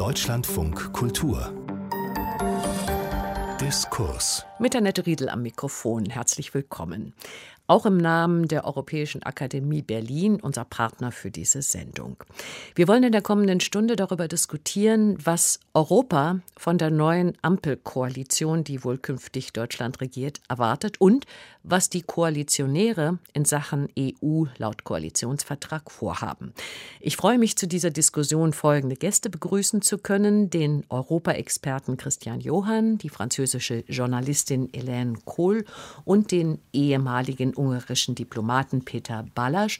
Deutschlandfunk Kultur Diskurs. Mit Annette Riedel am Mikrofon. Herzlich willkommen. Auch im Namen der Europäischen Akademie Berlin, unser Partner für diese Sendung. Wir wollen in der kommenden Stunde darüber diskutieren, was Europa von der neuen Ampelkoalition, die wohl künftig Deutschland regiert, erwartet und was die Koalitionäre in Sachen EU laut Koalitionsvertrag vorhaben. Ich freue mich, zu dieser Diskussion folgende Gäste begrüßen zu können: den Europaexperten Christian Johann, die französische Journalistin Hélène Kohl und den ehemaligen ungarischen Diplomaten Peter Ballasch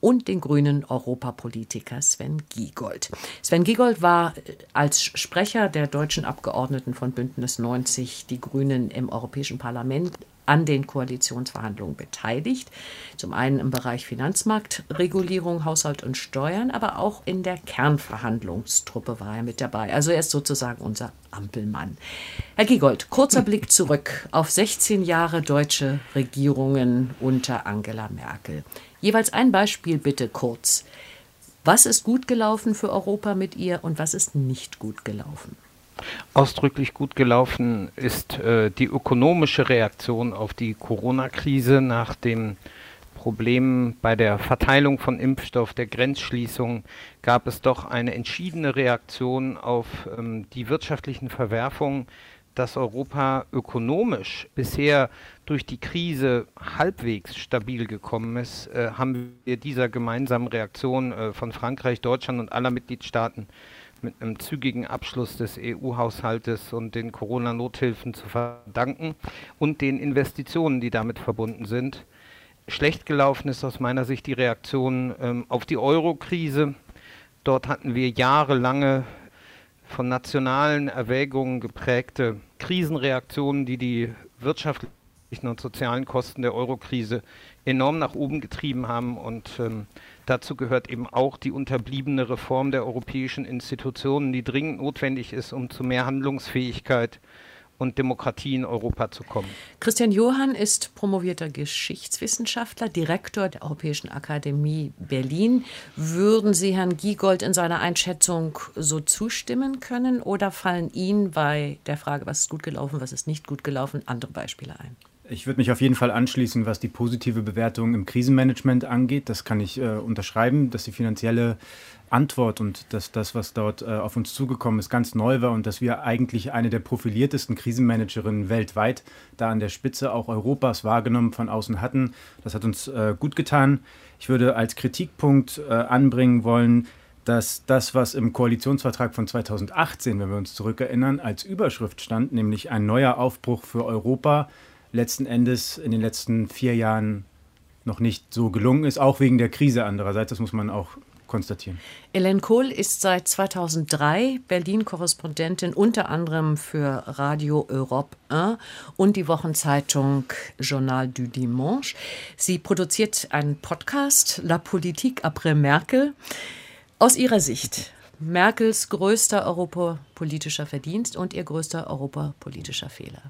und den grünen Europapolitiker Sven Giegold. Sven Giegold war als Sprecher der deutschen Abgeordneten von Bündnis 90 Die Grünen im Europäischen Parlament an den Koalitionsverhandlungen beteiligt. Zum einen im Bereich Finanzmarktregulierung, Haushalt und Steuern, aber auch in der Kernverhandlungstruppe war er mit dabei. Also er ist sozusagen unser Ampelmann. Herr Giegold, kurzer Blick zurück auf 16 Jahre deutsche Regierungen unter Angela Merkel. Jeweils ein Beispiel bitte kurz. Was ist gut gelaufen für Europa mit ihr und was ist nicht gut gelaufen? Ausdrücklich gut gelaufen ist äh, die ökonomische Reaktion auf die Corona-Krise nach dem Problem bei der Verteilung von Impfstoff, der Grenzschließung, gab es doch eine entschiedene Reaktion auf ähm, die wirtschaftlichen Verwerfungen, dass Europa ökonomisch bisher durch die Krise halbwegs stabil gekommen ist, äh, haben wir dieser gemeinsamen Reaktion äh, von Frankreich, Deutschland und aller Mitgliedstaaten mit einem zügigen Abschluss des EU-Haushaltes und den Corona-Nothilfen zu verdanken und den Investitionen, die damit verbunden sind. Schlecht gelaufen ist aus meiner Sicht die Reaktion ähm, auf die Euro-Krise. Dort hatten wir jahrelange von nationalen Erwägungen geprägte Krisenreaktionen, die die wirtschaftlichen und sozialen Kosten der Euro-Krise enorm nach oben getrieben haben und ähm, Dazu gehört eben auch die unterbliebene Reform der europäischen Institutionen, die dringend notwendig ist, um zu mehr Handlungsfähigkeit und Demokratie in Europa zu kommen. Christian Johann ist promovierter Geschichtswissenschaftler, Direktor der Europäischen Akademie Berlin. Würden Sie Herrn Giegold in seiner Einschätzung so zustimmen können oder fallen Ihnen bei der Frage, was ist gut gelaufen, was ist nicht gut gelaufen, andere Beispiele ein? Ich würde mich auf jeden Fall anschließen, was die positive Bewertung im Krisenmanagement angeht. Das kann ich äh, unterschreiben, dass die finanzielle Antwort und dass das, was dort äh, auf uns zugekommen ist, ganz neu war und dass wir eigentlich eine der profiliertesten Krisenmanagerinnen weltweit da an der Spitze auch Europas wahrgenommen von außen hatten. Das hat uns äh, gut getan. Ich würde als Kritikpunkt äh, anbringen wollen, dass das, was im Koalitionsvertrag von 2018, wenn wir uns zurückerinnern, als Überschrift stand, nämlich ein neuer Aufbruch für Europa, letzten Endes in den letzten vier Jahren noch nicht so gelungen ist, auch wegen der Krise andererseits. Das muss man auch konstatieren. Hélène Kohl ist seit 2003 Berlin-Korrespondentin unter anderem für Radio Europe 1 und die Wochenzeitung Journal du Dimanche. Sie produziert einen Podcast La Politique après Merkel. Aus ihrer Sicht, Merkels größter europapolitischer Verdienst und ihr größter europapolitischer Fehler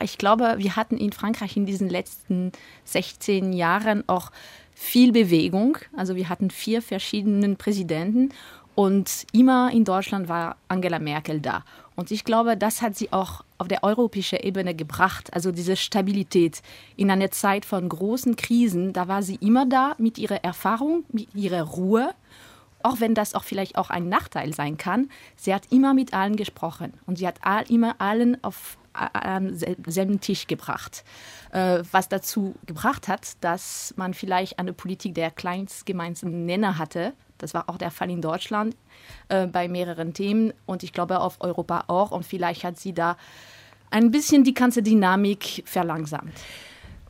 ich glaube, wir hatten in Frankreich in diesen letzten 16 Jahren auch viel Bewegung. Also wir hatten vier verschiedene Präsidenten und immer in Deutschland war Angela Merkel da. Und ich glaube, das hat sie auch auf der europäischen Ebene gebracht. Also diese Stabilität in einer Zeit von großen Krisen, da war sie immer da mit ihrer Erfahrung, mit ihrer Ruhe. Auch wenn das auch vielleicht auch ein Nachteil sein kann, sie hat immer mit allen gesprochen und sie hat all, immer allen auf an selben Tisch gebracht. Äh, was dazu gebracht hat, dass man vielleicht eine Politik der kleinstgemeinsamen Nenner hatte. Das war auch der Fall in Deutschland äh, bei mehreren Themen und ich glaube auf Europa auch. Und vielleicht hat sie da ein bisschen die ganze Dynamik verlangsamt.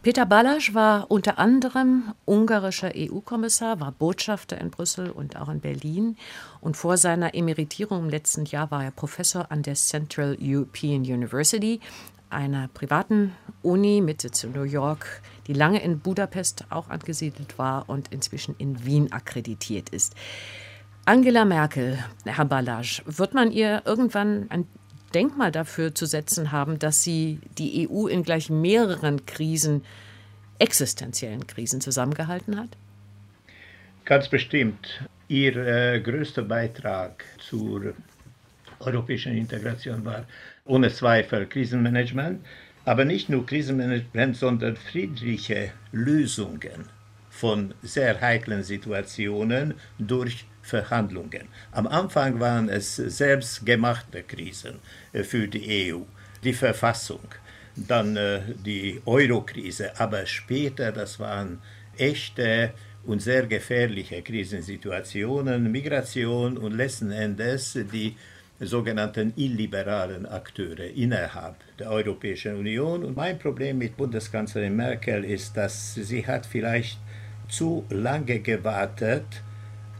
Peter Ballasch war unter anderem ungarischer EU-Kommissar, war Botschafter in Brüssel und auch in Berlin. Und vor seiner Emeritierung im letzten Jahr war er Professor an der Central European University, einer privaten Uni mit Sitz in New York, die lange in Budapest auch angesiedelt war und inzwischen in Wien akkreditiert ist. Angela Merkel, Herr Ballasch, wird man ihr irgendwann ein Denkmal dafür zu setzen haben, dass sie die EU in gleich mehreren Krisen, existenziellen Krisen zusammengehalten hat? Ganz bestimmt. Ihr äh, größter Beitrag zur europäischen Integration war ohne Zweifel Krisenmanagement, aber nicht nur Krisenmanagement, sondern friedliche Lösungen von sehr heiklen Situationen durch Verhandlungen. Am Anfang waren es selbstgemachte Krisen äh, für die EU, die Verfassung, dann äh, die Euro-Krise, aber später, das waren echte und sehr gefährliche Krisensituationen, Migration und letzten Endes die sogenannten illiberalen Akteure innerhalb der Europäischen Union. Und mein Problem mit Bundeskanzlerin Merkel ist, dass sie hat vielleicht zu lange gewartet,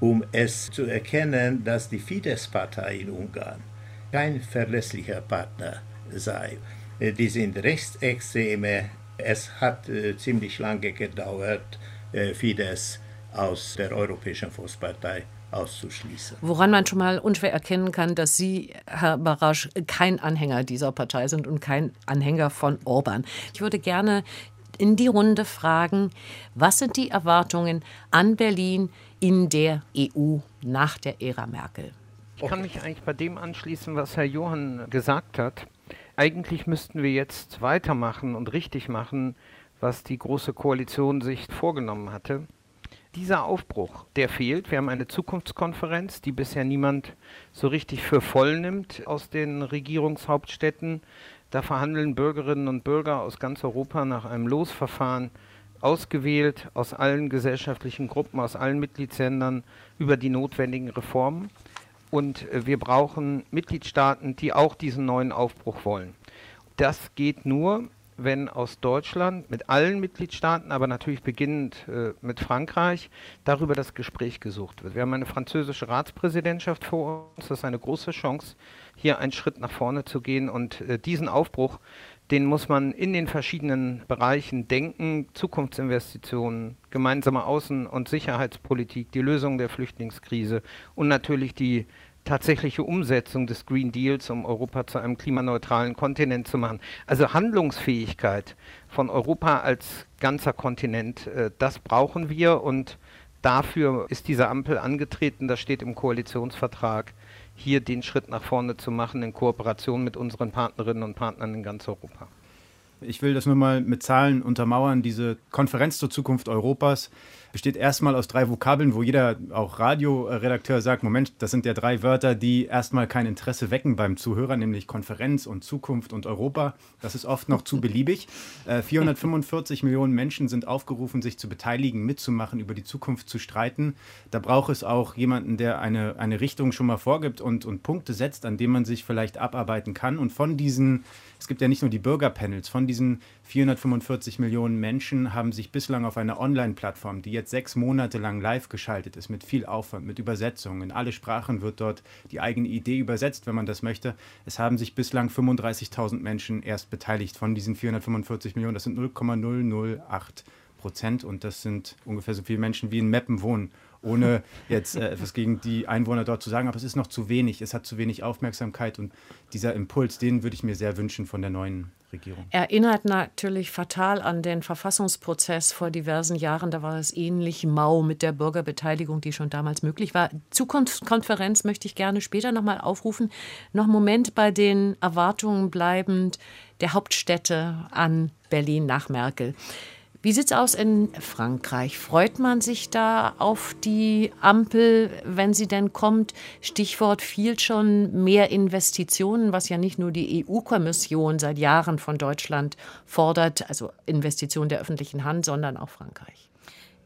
um es zu erkennen, dass die Fidesz-Partei in Ungarn kein verlässlicher Partner sei. Die sind Rechtsextreme. Es hat äh, ziemlich lange gedauert, äh, Fidesz aus der Europäischen Volkspartei auszuschließen. Woran man schon mal unschwer erkennen kann, dass Sie, Herr Barasch, kein Anhänger dieser Partei sind und kein Anhänger von Orban. Ich würde gerne in die Runde fragen, was sind die Erwartungen an Berlin in der EU nach der Ära Merkel? Ich kann mich eigentlich bei dem anschließen, was Herr Johann gesagt hat. Eigentlich müssten wir jetzt weitermachen und richtig machen, was die Große Koalition sich vorgenommen hatte dieser Aufbruch, der fehlt. Wir haben eine Zukunftskonferenz, die bisher niemand so richtig für voll nimmt aus den Regierungshauptstädten. Da verhandeln Bürgerinnen und Bürger aus ganz Europa nach einem Losverfahren ausgewählt aus allen gesellschaftlichen Gruppen, aus allen Mitgliedsländern über die notwendigen Reformen. Und äh, wir brauchen Mitgliedstaaten, die auch diesen neuen Aufbruch wollen. Das geht nur, wenn aus Deutschland mit allen Mitgliedstaaten, aber natürlich beginnend äh, mit Frankreich, darüber das Gespräch gesucht wird. Wir haben eine französische Ratspräsidentschaft vor uns. Das ist eine große Chance, hier einen Schritt nach vorne zu gehen. Und äh, diesen Aufbruch, den muss man in den verschiedenen Bereichen denken. Zukunftsinvestitionen, gemeinsame Außen- und Sicherheitspolitik, die Lösung der Flüchtlingskrise und natürlich die tatsächliche Umsetzung des Green Deals, um Europa zu einem klimaneutralen Kontinent zu machen. Also Handlungsfähigkeit von Europa als ganzer Kontinent, äh, das brauchen wir und dafür ist diese Ampel angetreten, das steht im Koalitionsvertrag, hier den Schritt nach vorne zu machen in Kooperation mit unseren Partnerinnen und Partnern in ganz Europa. Ich will das nur mal mit Zahlen untermauern. Diese Konferenz zur Zukunft Europas besteht erstmal aus drei Vokabeln, wo jeder, auch Radioredakteur, sagt: Moment, das sind ja drei Wörter, die erstmal kein Interesse wecken beim Zuhörer, nämlich Konferenz und Zukunft und Europa. Das ist oft noch zu beliebig. Äh, 445 Millionen Menschen sind aufgerufen, sich zu beteiligen, mitzumachen, über die Zukunft zu streiten. Da braucht es auch jemanden, der eine, eine Richtung schon mal vorgibt und, und Punkte setzt, an denen man sich vielleicht abarbeiten kann. Und von diesen es gibt ja nicht nur die Bürgerpanels, von diesen 445 Millionen Menschen haben sich bislang auf einer Online-Plattform, die jetzt sechs Monate lang live geschaltet ist, mit viel Aufwand, mit Übersetzungen, in alle Sprachen wird dort die eigene Idee übersetzt, wenn man das möchte. Es haben sich bislang 35.000 Menschen erst beteiligt von diesen 445 Millionen. Das sind 0,008 Prozent. Und das sind ungefähr so viele Menschen, wie in Meppen wohnen ohne jetzt äh, etwas gegen die Einwohner dort zu sagen, aber es ist noch zu wenig, es hat zu wenig Aufmerksamkeit. Und dieser Impuls, den würde ich mir sehr wünschen von der neuen Regierung. Erinnert natürlich fatal an den Verfassungsprozess vor diversen Jahren. Da war es ähnlich mau mit der Bürgerbeteiligung, die schon damals möglich war. Zukunftskonferenz möchte ich gerne später nochmal aufrufen. Noch einen Moment bei den Erwartungen bleibend der Hauptstädte an Berlin nach Merkel. Wie sieht es aus in Frankreich? Freut man sich da auf die Ampel, wenn sie denn kommt? Stichwort viel schon mehr Investitionen, was ja nicht nur die EU-Kommission seit Jahren von Deutschland fordert, also Investitionen der öffentlichen Hand, sondern auch Frankreich.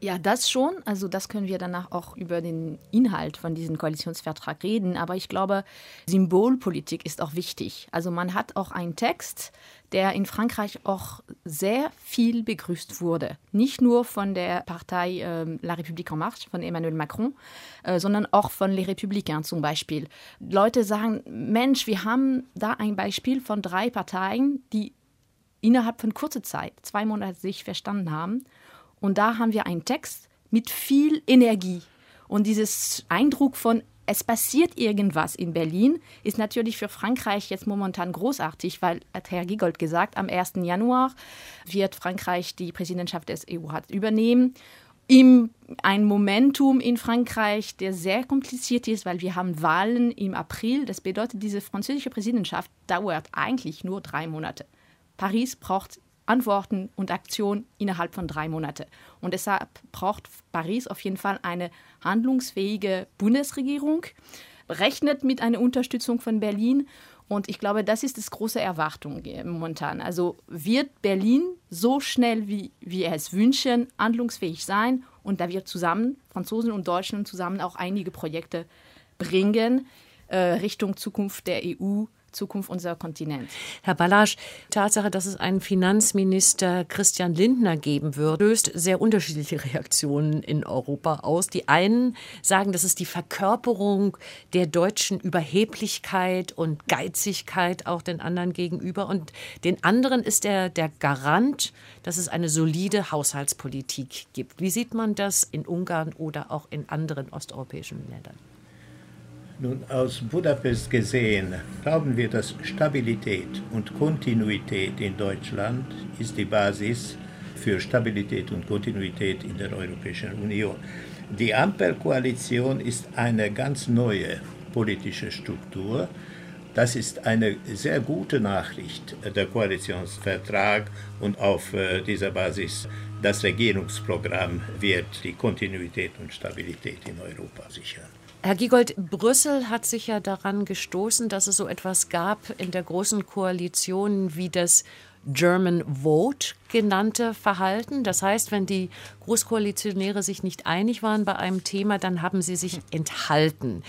Ja, das schon. Also das können wir danach auch über den Inhalt von diesem Koalitionsvertrag reden. Aber ich glaube, Symbolpolitik ist auch wichtig. Also man hat auch einen Text, der in Frankreich auch sehr viel begrüßt wurde. Nicht nur von der Partei äh, La République en Marche, von Emmanuel Macron, äh, sondern auch von Les Républicains zum Beispiel. Leute sagen, Mensch, wir haben da ein Beispiel von drei Parteien, die innerhalb von kurzer Zeit, zwei Monate sich verstanden haben und da haben wir einen Text mit viel Energie. Und dieses Eindruck von es passiert irgendwas in Berlin, ist natürlich für Frankreich jetzt momentan großartig, weil, hat Herr Giegold gesagt, am 1. Januar wird Frankreich die Präsidentschaft des EU übernehmen. im ein Momentum in Frankreich, der sehr kompliziert ist, weil wir haben Wahlen im April. Das bedeutet, diese französische Präsidentschaft dauert eigentlich nur drei Monate. Paris braucht Antworten und Aktionen innerhalb von drei Monaten. Und deshalb braucht Paris auf jeden Fall eine handlungsfähige Bundesregierung, rechnet mit einer Unterstützung von Berlin. Und ich glaube, das ist das große Erwartung momentan. Also wird Berlin so schnell, wie wir es wünschen, handlungsfähig sein? Und da wir zusammen, Franzosen und Deutschen zusammen auch einige Projekte bringen äh, Richtung Zukunft der EU Zukunft unserer Kontinents. Herr Ballasch, Tatsache, dass es einen Finanzminister Christian Lindner geben wird, löst sehr unterschiedliche Reaktionen in Europa aus. Die einen sagen, das ist die Verkörperung der deutschen Überheblichkeit und Geizigkeit auch den anderen gegenüber. Und den anderen ist er der Garant, dass es eine solide Haushaltspolitik gibt. Wie sieht man das in Ungarn oder auch in anderen osteuropäischen Ländern? Nun, aus Budapest gesehen, glauben wir, dass Stabilität und Kontinuität in Deutschland ist die Basis für Stabilität und Kontinuität in der Europäischen Union. Die Ampelkoalition ist eine ganz neue politische Struktur. Das ist eine sehr gute Nachricht, der Koalitionsvertrag und auf äh, dieser Basis das Regierungsprogramm wird die Kontinuität und Stabilität in Europa sichern. Herr Giegold, Brüssel hat sich ja daran gestoßen, dass es so etwas gab in der großen Koalition wie das German Vote genannte Verhalten. Das heißt, wenn die Großkoalitionäre sich nicht einig waren bei einem Thema, dann haben sie sich enthalten.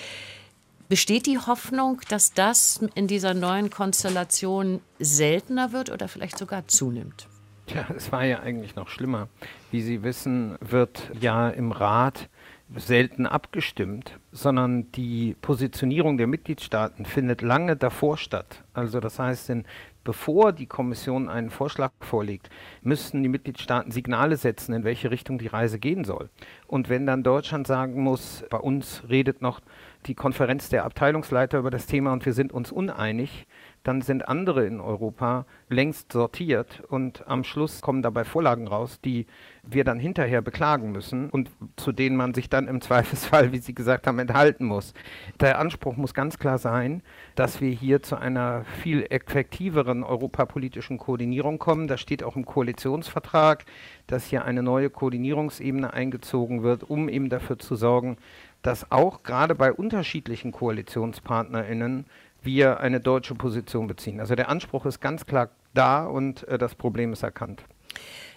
Besteht die Hoffnung, dass das in dieser neuen Konstellation seltener wird oder vielleicht sogar zunimmt? Tja, es war ja eigentlich noch schlimmer. Wie Sie wissen, wird ja im Rat selten abgestimmt, sondern die Positionierung der Mitgliedstaaten findet lange davor statt. Also das heißt, in, bevor die Kommission einen Vorschlag vorlegt, müssten die Mitgliedstaaten Signale setzen, in welche Richtung die Reise gehen soll. Und wenn dann Deutschland sagen muss, bei uns redet noch die Konferenz der Abteilungsleiter über das Thema und wir sind uns uneinig, dann sind andere in Europa längst sortiert und am Schluss kommen dabei Vorlagen raus, die wir dann hinterher beklagen müssen und zu denen man sich dann im Zweifelsfall, wie Sie gesagt haben, enthalten muss. Der Anspruch muss ganz klar sein, dass wir hier zu einer viel effektiveren europapolitischen Koordinierung kommen. Das steht auch im Koalitionsvertrag, dass hier eine neue Koordinierungsebene eingezogen wird, um eben dafür zu sorgen, dass auch gerade bei unterschiedlichen KoalitionspartnerInnen wir eine deutsche Position beziehen. Also der Anspruch ist ganz klar da und äh, das Problem ist erkannt.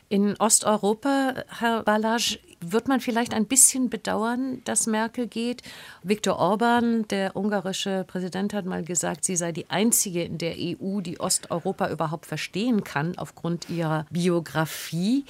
In Osteuropa, Herr Balazs, wird man vielleicht ein bisschen bedauern, dass Merkel geht. Viktor Orban, der ungarische Präsident, hat mal gesagt, sie sei die einzige in der EU, die Osteuropa überhaupt verstehen kann aufgrund ihrer Biografie.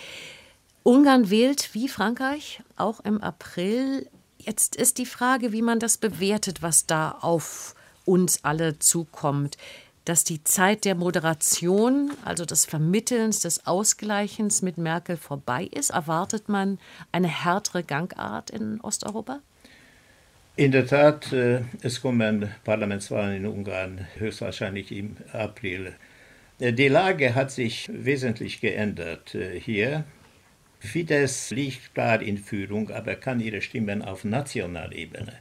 Ungarn wählt wie Frankreich auch im April. Jetzt ist die Frage, wie man das bewertet, was da auf uns alle zukommt, dass die Zeit der Moderation, also des Vermittelns, des Ausgleichens mit Merkel vorbei ist? Erwartet man eine härtere Gangart in Osteuropa? In der Tat, äh, es kommen Parlamentswahlen in Ungarn höchstwahrscheinlich im April. Äh, die Lage hat sich wesentlich geändert äh, hier. Fidesz liegt klar in Führung, aber kann ihre Stimmen auf Nationalebene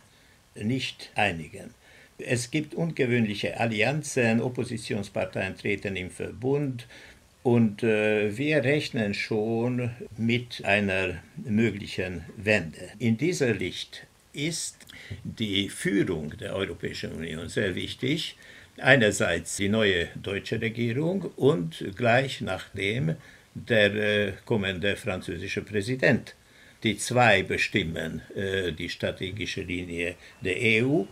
nicht einigen. Es gibt ungewöhnliche Allianzen, Oppositionsparteien treten im Verbund und äh, wir rechnen schon mit einer möglichen Wende. In dieser Licht ist die Führung der Europäischen Union sehr wichtig. Einerseits die neue deutsche Regierung und gleich nachdem der äh, kommende französische Präsident. Die zwei bestimmen äh, die strategische Linie der EU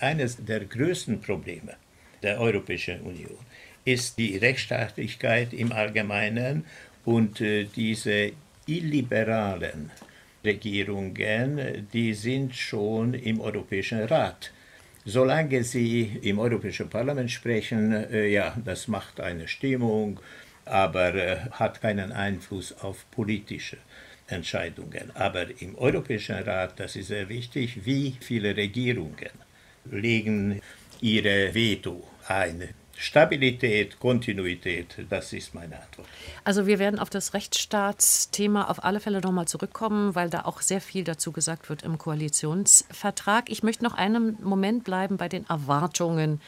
eines der größten Probleme der Europäischen Union ist die Rechtsstaatlichkeit im Allgemeinen und äh, diese illiberalen Regierungen, die sind schon im Europäischen Rat. Solange sie im Europäischen Parlament sprechen, äh, ja, das macht eine Stimmung, aber äh, hat keinen Einfluss auf politische Entscheidungen. Aber im Europäischen Rat, das ist sehr wichtig, wie viele Regierungen legen ihre Veto ein. Stabilität, Kontinuität, das ist meine Antwort. Also wir werden auf das Rechtsstaatsthema auf alle Fälle nochmal zurückkommen, weil da auch sehr viel dazu gesagt wird im Koalitionsvertrag. Ich möchte noch einen Moment bleiben bei den Erwartungen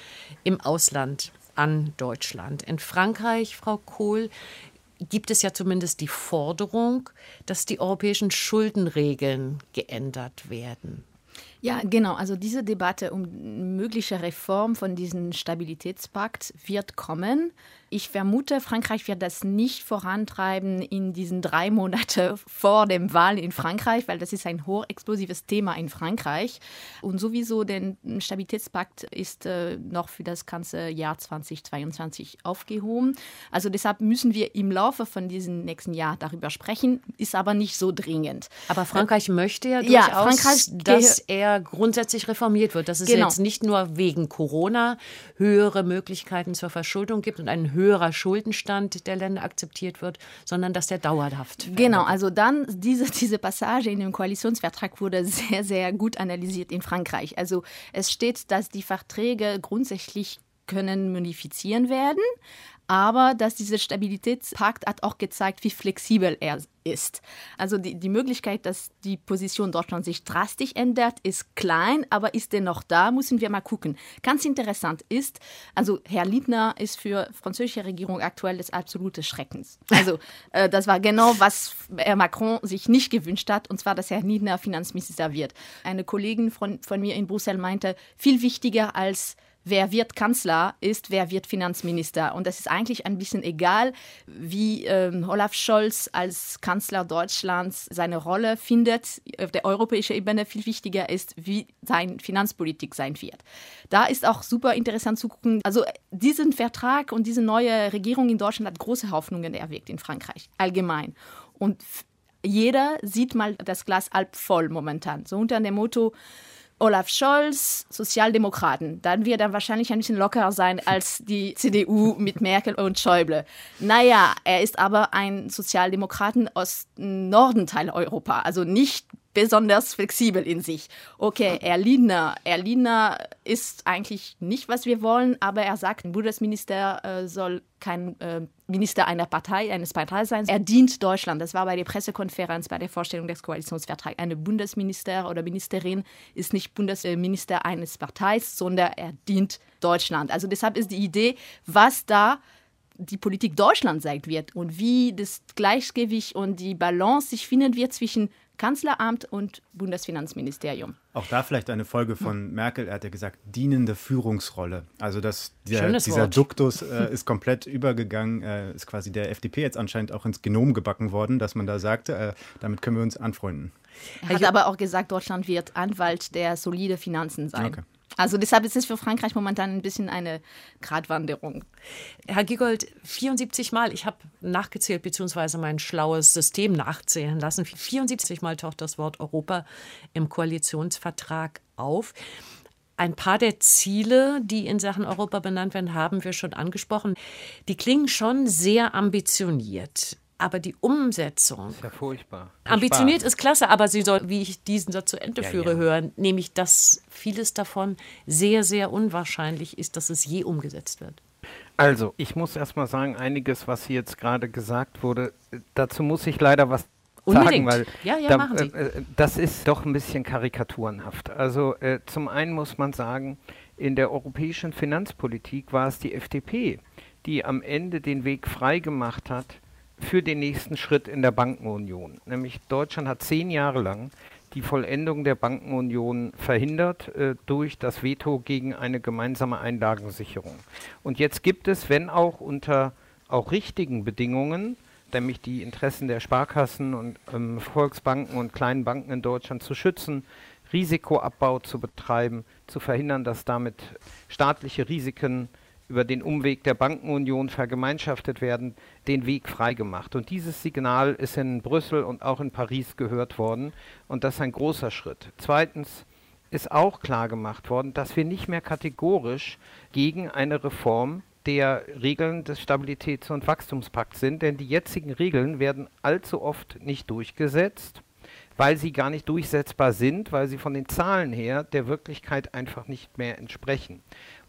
im Ausland an Deutschland. In Frankreich, Frau Kohl, gibt es ja zumindest die Forderung, dass die europäischen Schuldenregeln geändert werden. Ja, genau. Also diese Debatte um mögliche Reform von diesem Stabilitätspakt wird kommen. Ich vermute, Frankreich wird das nicht vorantreiben in diesen drei Monaten vor dem Wahl in Frankreich, weil das ist ein hochexplosives Thema in Frankreich. Und sowieso der Stabilitätspakt ist äh, noch für das ganze Jahr 2022 aufgehoben. Also deshalb müssen wir im Laufe von diesem nächsten Jahr darüber sprechen, ist aber nicht so dringend. Aber Frankreich äh, möchte ja durchaus, ja, Frankreich dass er grundsätzlich reformiert wird, dass es genau. jetzt nicht nur wegen Corona höhere Möglichkeiten zur Verschuldung gibt und einen höherer Schuldenstand der Länder akzeptiert wird, sondern dass der dauerhaft. Genau, also dann diese, diese Passage in dem Koalitionsvertrag wurde sehr, sehr gut analysiert in Frankreich. Also es steht, dass die Verträge grundsätzlich können modifizieren werden, aber dass dieser Stabilitätspakt hat auch gezeigt, wie flexibel er ist. Also die, die Möglichkeit, dass die Position Deutschland sich drastisch ändert, ist klein, aber ist dennoch da, müssen wir mal gucken. Ganz interessant ist, also Herr Liebner ist für französische Regierung aktuell des absoluten Schreckens. Also äh, das war genau, was Herr Macron sich nicht gewünscht hat, und zwar, dass Herr Liebner Finanzminister wird. Eine Kollegin von, von mir in Brüssel meinte, viel wichtiger als wer wird Kanzler ist, wer wird Finanzminister. Und das ist eigentlich ein bisschen egal, wie ähm, Olaf Scholz als Kanzler Deutschlands seine Rolle findet. Auf der europäischen Ebene viel wichtiger ist, wie sein Finanzpolitik sein wird. Da ist auch super interessant zu gucken. Also diesen Vertrag und diese neue Regierung in Deutschland hat große Hoffnungen erweckt in Frankreich allgemein. Und jeder sieht mal das Glas halb voll momentan. So unter dem Motto, Olaf Scholz, Sozialdemokraten. Dann wird er wahrscheinlich ein bisschen lockerer sein als die CDU mit Merkel und Schäuble. Naja, er ist aber ein Sozialdemokraten aus Nordenteil Europa, also nicht besonders flexibel in sich. Okay, Erliner. Erliner ist eigentlich nicht, was wir wollen, aber er sagt, ein Bundesminister äh, soll kein äh, Minister einer Partei, eines Partei sein. Er dient Deutschland. Das war bei der Pressekonferenz, bei der Vorstellung des Koalitionsvertrags. Eine Bundesminister oder Ministerin ist nicht Bundesminister eines Parteis, sondern er dient Deutschland. Also deshalb ist die Idee, was da die Politik Deutschland sagt wird und wie das Gleichgewicht und die Balance sich finden wird zwischen Kanzleramt und Bundesfinanzministerium. Auch da vielleicht eine Folge von Merkel, er hat ja gesagt, dienende Führungsrolle. Also das, der, dieser Wort. Duktus äh, ist komplett übergegangen, äh, ist quasi der FDP jetzt anscheinend auch ins Genom gebacken worden, dass man da sagte, äh, damit können wir uns anfreunden. Er hat aber auch gesagt, Deutschland wird Anwalt der solide Finanzen sein. Okay. Also deshalb ist es für Frankreich momentan ein bisschen eine Gratwanderung. Herr Giegold, 74 Mal, ich habe nachgezählt, beziehungsweise mein schlaues System nachzählen lassen, 74 Mal taucht das Wort Europa im Koalitionsvertrag auf. Ein paar der Ziele, die in Sachen Europa benannt werden, haben wir schon angesprochen. Die klingen schon sehr ambitioniert. Aber die Umsetzung. Ist ja furchtbar. Ambitioniert ist klasse, aber sie soll, wie ich diesen Satz zu Ende ja, führe, ja. hören, nämlich, dass vieles davon sehr, sehr unwahrscheinlich ist, dass es je umgesetzt wird. Also, ich muss erst mal sagen, einiges, was hier jetzt gerade gesagt wurde, dazu muss ich leider was Unbedingt. sagen, weil ja, ja, da, machen Sie. Äh, das ist doch ein bisschen karikaturenhaft. Also, äh, zum einen muss man sagen, in der europäischen Finanzpolitik war es die FDP, die am Ende den Weg freigemacht hat für den nächsten Schritt in der Bankenunion. Nämlich Deutschland hat zehn Jahre lang die Vollendung der Bankenunion verhindert äh, durch das Veto gegen eine gemeinsame Einlagensicherung. Und jetzt gibt es, wenn auch unter auch richtigen Bedingungen, nämlich die Interessen der Sparkassen und ähm, Volksbanken und kleinen Banken in Deutschland zu schützen, Risikoabbau zu betreiben, zu verhindern, dass damit staatliche Risiken über den Umweg der Bankenunion vergemeinschaftet werden, den Weg freigemacht. Und dieses Signal ist in Brüssel und auch in Paris gehört worden. Und das ist ein großer Schritt. Zweitens ist auch klar gemacht worden, dass wir nicht mehr kategorisch gegen eine Reform der Regeln des Stabilitäts- und Wachstumspakts sind, denn die jetzigen Regeln werden allzu oft nicht durchgesetzt weil sie gar nicht durchsetzbar sind, weil sie von den Zahlen her der Wirklichkeit einfach nicht mehr entsprechen.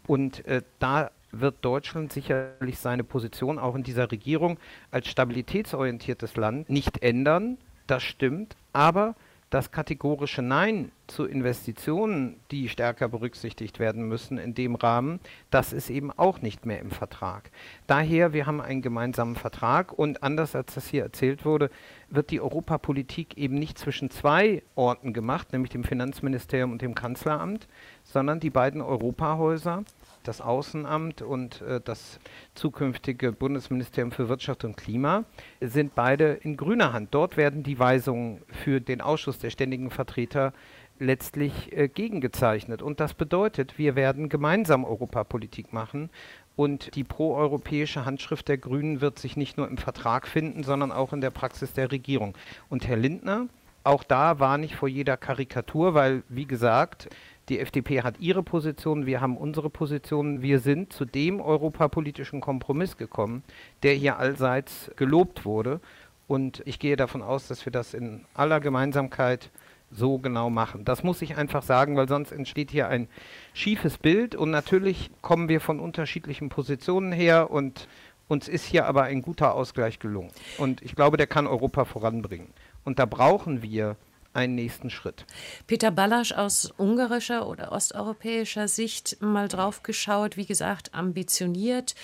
Und äh, da wird Deutschland sicherlich seine Position auch in dieser Regierung als stabilitätsorientiertes Land nicht ändern. Das stimmt. Aber das kategorische Nein zu Investitionen, die stärker berücksichtigt werden müssen in dem Rahmen, das ist eben auch nicht mehr im Vertrag. Daher, wir haben einen gemeinsamen Vertrag und anders als das hier erzählt wurde, wird die Europapolitik eben nicht zwischen zwei Orten gemacht, nämlich dem Finanzministerium und dem Kanzleramt, sondern die beiden Europahäuser das Außenamt und äh, das zukünftige Bundesministerium für Wirtschaft und Klima sind beide in grüner Hand. Dort werden die Weisungen für den Ausschuss der ständigen Vertreter letztlich äh, gegengezeichnet. Und das bedeutet, wir werden gemeinsam Europapolitik machen. Und die proeuropäische Handschrift der Grünen wird sich nicht nur im Vertrag finden, sondern auch in der Praxis der Regierung. Und Herr Lindner, auch da war nicht vor jeder Karikatur, weil, wie gesagt, die FDP hat ihre Position, wir haben unsere Position. Wir sind zu dem europapolitischen Kompromiss gekommen, der hier allseits gelobt wurde. Und ich gehe davon aus, dass wir das in aller Gemeinsamkeit so genau machen. Das muss ich einfach sagen, weil sonst entsteht hier ein schiefes Bild und natürlich kommen wir von unterschiedlichen Positionen her und uns ist hier aber ein guter Ausgleich gelungen. Und ich glaube, der kann Europa voranbringen. Und da brauchen wir einen nächsten Schritt. Peter Ballasch aus ungarischer oder osteuropäischer Sicht mal drauf geschaut, wie gesagt, ambitioniert.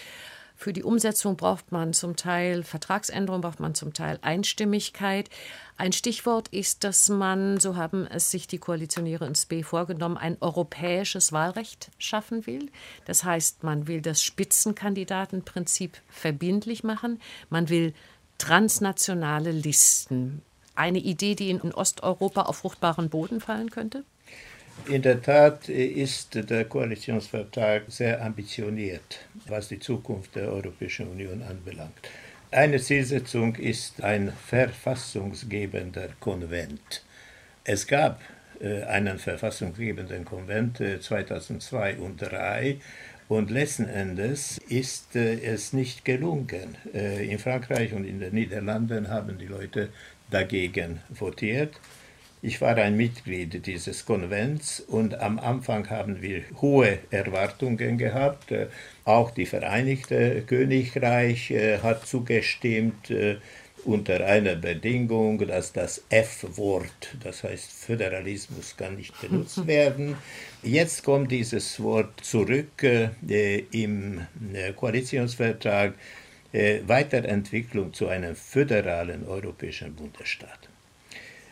Für die Umsetzung braucht man zum Teil Vertragsänderung, braucht man zum Teil Einstimmigkeit. Ein Stichwort ist, dass man, so haben es sich die Koalitionäre ins B vorgenommen, ein europäisches Wahlrecht schaffen will. Das heißt, man will das Spitzenkandidatenprinzip verbindlich machen. Man will transnationale Listen eine Idee, die in Osteuropa auf fruchtbaren Boden fallen könnte? In der Tat ist der Koalitionsvertrag sehr ambitioniert, was die Zukunft der Europäischen Union anbelangt. Eine Zielsetzung ist ein verfassungsgebender Konvent. Es gab äh, einen verfassungsgebenden Konvent 2002 äh, und 2003 und letzten Endes ist äh, es nicht gelungen. in Frankreich und in den Niederlanden haben die Leute dagegen votiert. Ich war ein Mitglied dieses Konvents und am Anfang haben wir hohe Erwartungen gehabt. Äh, auch die Vereinigte Königreich äh, hat zugestimmt äh, unter einer Bedingung, dass das F-Wort, das heißt Föderalismus, kann nicht benutzt werden. Jetzt kommt dieses Wort zurück im Koalitionsvertrag äh, Weiterentwicklung zu einem föderalen europäischen Bundesstaat.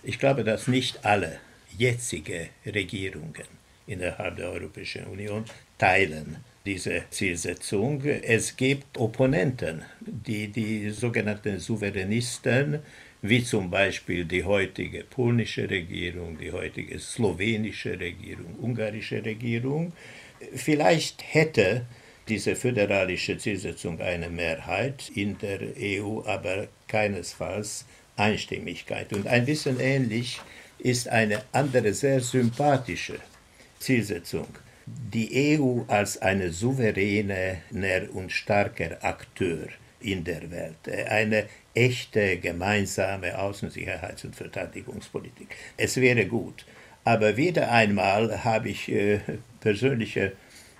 Ich glaube, dass nicht alle jetzige Regierungen innerhalb der Europäischen Union teilen diese Zielsetzung. Es gibt Opponenten, die die sogenannten Souveränisten, wie zum Beispiel die heutige polnische Regierung, die heutige slowenische Regierung, ungarische Regierung, vielleicht hätte diese föderalische Zielsetzung eine Mehrheit, in der EU aber keinesfalls Einstimmigkeit. Und ein bisschen ähnlich ist eine andere sehr sympathische Zielsetzung. Die EU als eine souveräne und starker Akteur in der Welt, eine echte gemeinsame Außen-, Sicherheits- und Verteidigungspolitik. Es wäre gut. Aber wieder einmal habe ich äh, persönliche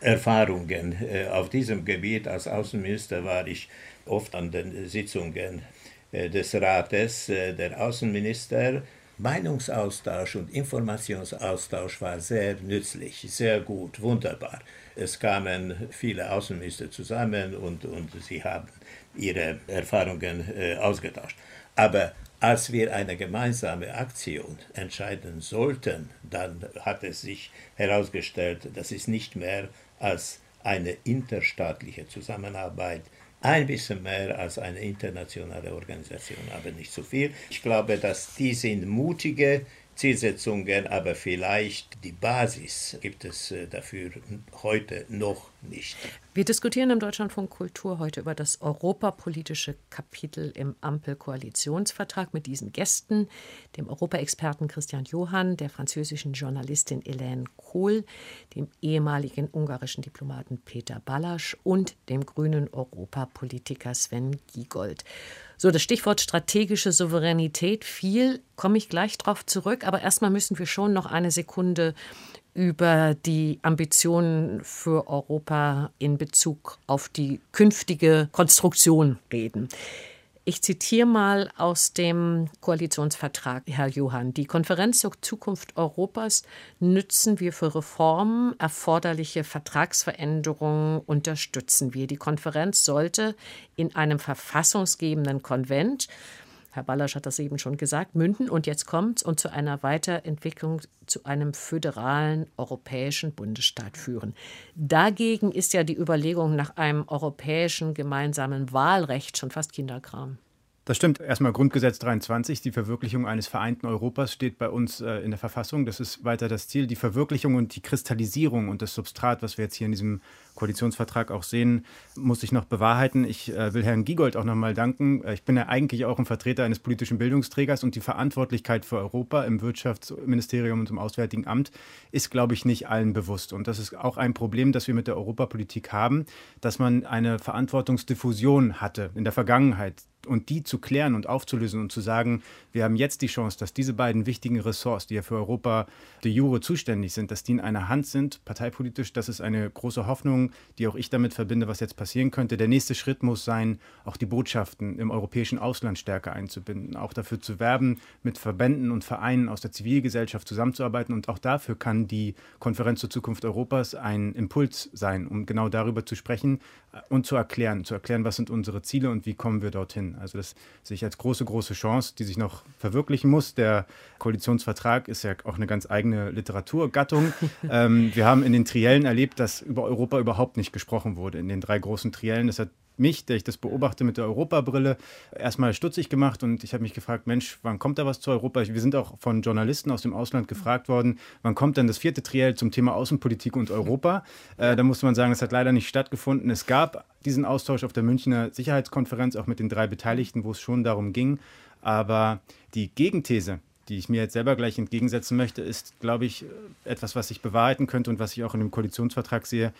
Erfahrungen äh, auf diesem Gebiet. Als Außenminister war ich oft an den Sitzungen äh, des Rates äh, der Außenminister. Meinungsaustausch und Informationsaustausch war sehr nützlich, sehr gut, wunderbar. Es kamen viele Außenminister zusammen und, und sie haben ihre Erfahrungen ausgetauscht. Aber als wir eine gemeinsame Aktion entscheiden sollten, dann hat es sich herausgestellt, das ist nicht mehr als eine interstaatliche Zusammenarbeit, ein bisschen mehr als eine internationale Organisation, aber nicht so viel. Ich glaube, dass die sind mutige Zielsetzungen, aber vielleicht die Basis gibt es äh, dafür heute noch nicht. Wir diskutieren im Deutschlandfunk Kultur heute über das europapolitische Kapitel im Ampel-Koalitionsvertrag mit diesen Gästen, dem Europaexperten Christian Johann, der französischen Journalistin Hélène Kohl, dem ehemaligen ungarischen Diplomaten Peter Ballasch und dem grünen Europapolitiker Sven Giegold. So, das Stichwort strategische Souveränität fiel, komme ich gleich drauf zurück, aber erstmal müssen wir schon noch eine Sekunde über die Ambitionen für Europa in Bezug auf die künftige Konstruktion reden. Ich zitiere mal aus dem Koalitionsvertrag, Herr Johann. Die Konferenz zur Zukunft Europas nützen wir für Reformen, erforderliche Vertragsveränderungen unterstützen wir. Die Konferenz sollte in einem verfassungsgebenden Konvent Herr Ballasch hat das eben schon gesagt, münden und jetzt kommt's und zu einer Weiterentwicklung zu einem föderalen europäischen Bundesstaat führen. Dagegen ist ja die Überlegung nach einem europäischen gemeinsamen Wahlrecht schon fast Kinderkram. Das stimmt. Erstmal Grundgesetz 23, die Verwirklichung eines vereinten Europas steht bei uns äh, in der Verfassung. Das ist weiter das Ziel. Die Verwirklichung und die Kristallisierung und das Substrat, was wir jetzt hier in diesem Koalitionsvertrag auch sehen, muss sich noch bewahrheiten. Ich äh, will Herrn Giegold auch nochmal danken. Äh, ich bin ja eigentlich auch ein Vertreter eines politischen Bildungsträgers und die Verantwortlichkeit für Europa im Wirtschaftsministerium und im Auswärtigen Amt ist, glaube ich, nicht allen bewusst. Und das ist auch ein Problem, das wir mit der Europapolitik haben, dass man eine Verantwortungsdiffusion hatte in der Vergangenheit und die zu klären und aufzulösen und zu sagen, wir haben jetzt die Chance, dass diese beiden wichtigen Ressorts, die ja für Europa de jure zuständig sind, dass die in einer Hand sind, parteipolitisch, das ist eine große Hoffnung, die auch ich damit verbinde, was jetzt passieren könnte. Der nächste Schritt muss sein, auch die Botschaften im europäischen Ausland stärker einzubinden, auch dafür zu werben, mit Verbänden und Vereinen aus der Zivilgesellschaft zusammenzuarbeiten. Und auch dafür kann die Konferenz zur Zukunft Europas ein Impuls sein, um genau darüber zu sprechen und zu erklären, zu erklären, was sind unsere Ziele und wie kommen wir dorthin. Also das sehe ich als große, große Chance, die sich noch verwirklichen muss. Der Koalitionsvertrag ist ja auch eine ganz eigene Literaturgattung. ähm, wir haben in den Triellen erlebt, dass über Europa überhaupt nicht gesprochen wurde. In den drei großen Triellen. Das hat mich, der ich das beobachte mit der Europabrille, erstmal stutzig gemacht und ich habe mich gefragt, Mensch, wann kommt da was zu Europa? Wir sind auch von Journalisten aus dem Ausland gefragt worden, wann kommt denn das vierte Triell zum Thema Außenpolitik und Europa? Äh, da musste man sagen, es hat leider nicht stattgefunden. Es gab diesen Austausch auf der Münchner Sicherheitskonferenz, auch mit den drei Beteiligten, wo es schon darum ging. Aber die Gegenthese, die ich mir jetzt selber gleich entgegensetzen möchte, ist, glaube ich, etwas, was sich bewahrheiten könnte und was ich auch in dem Koalitionsvertrag sehe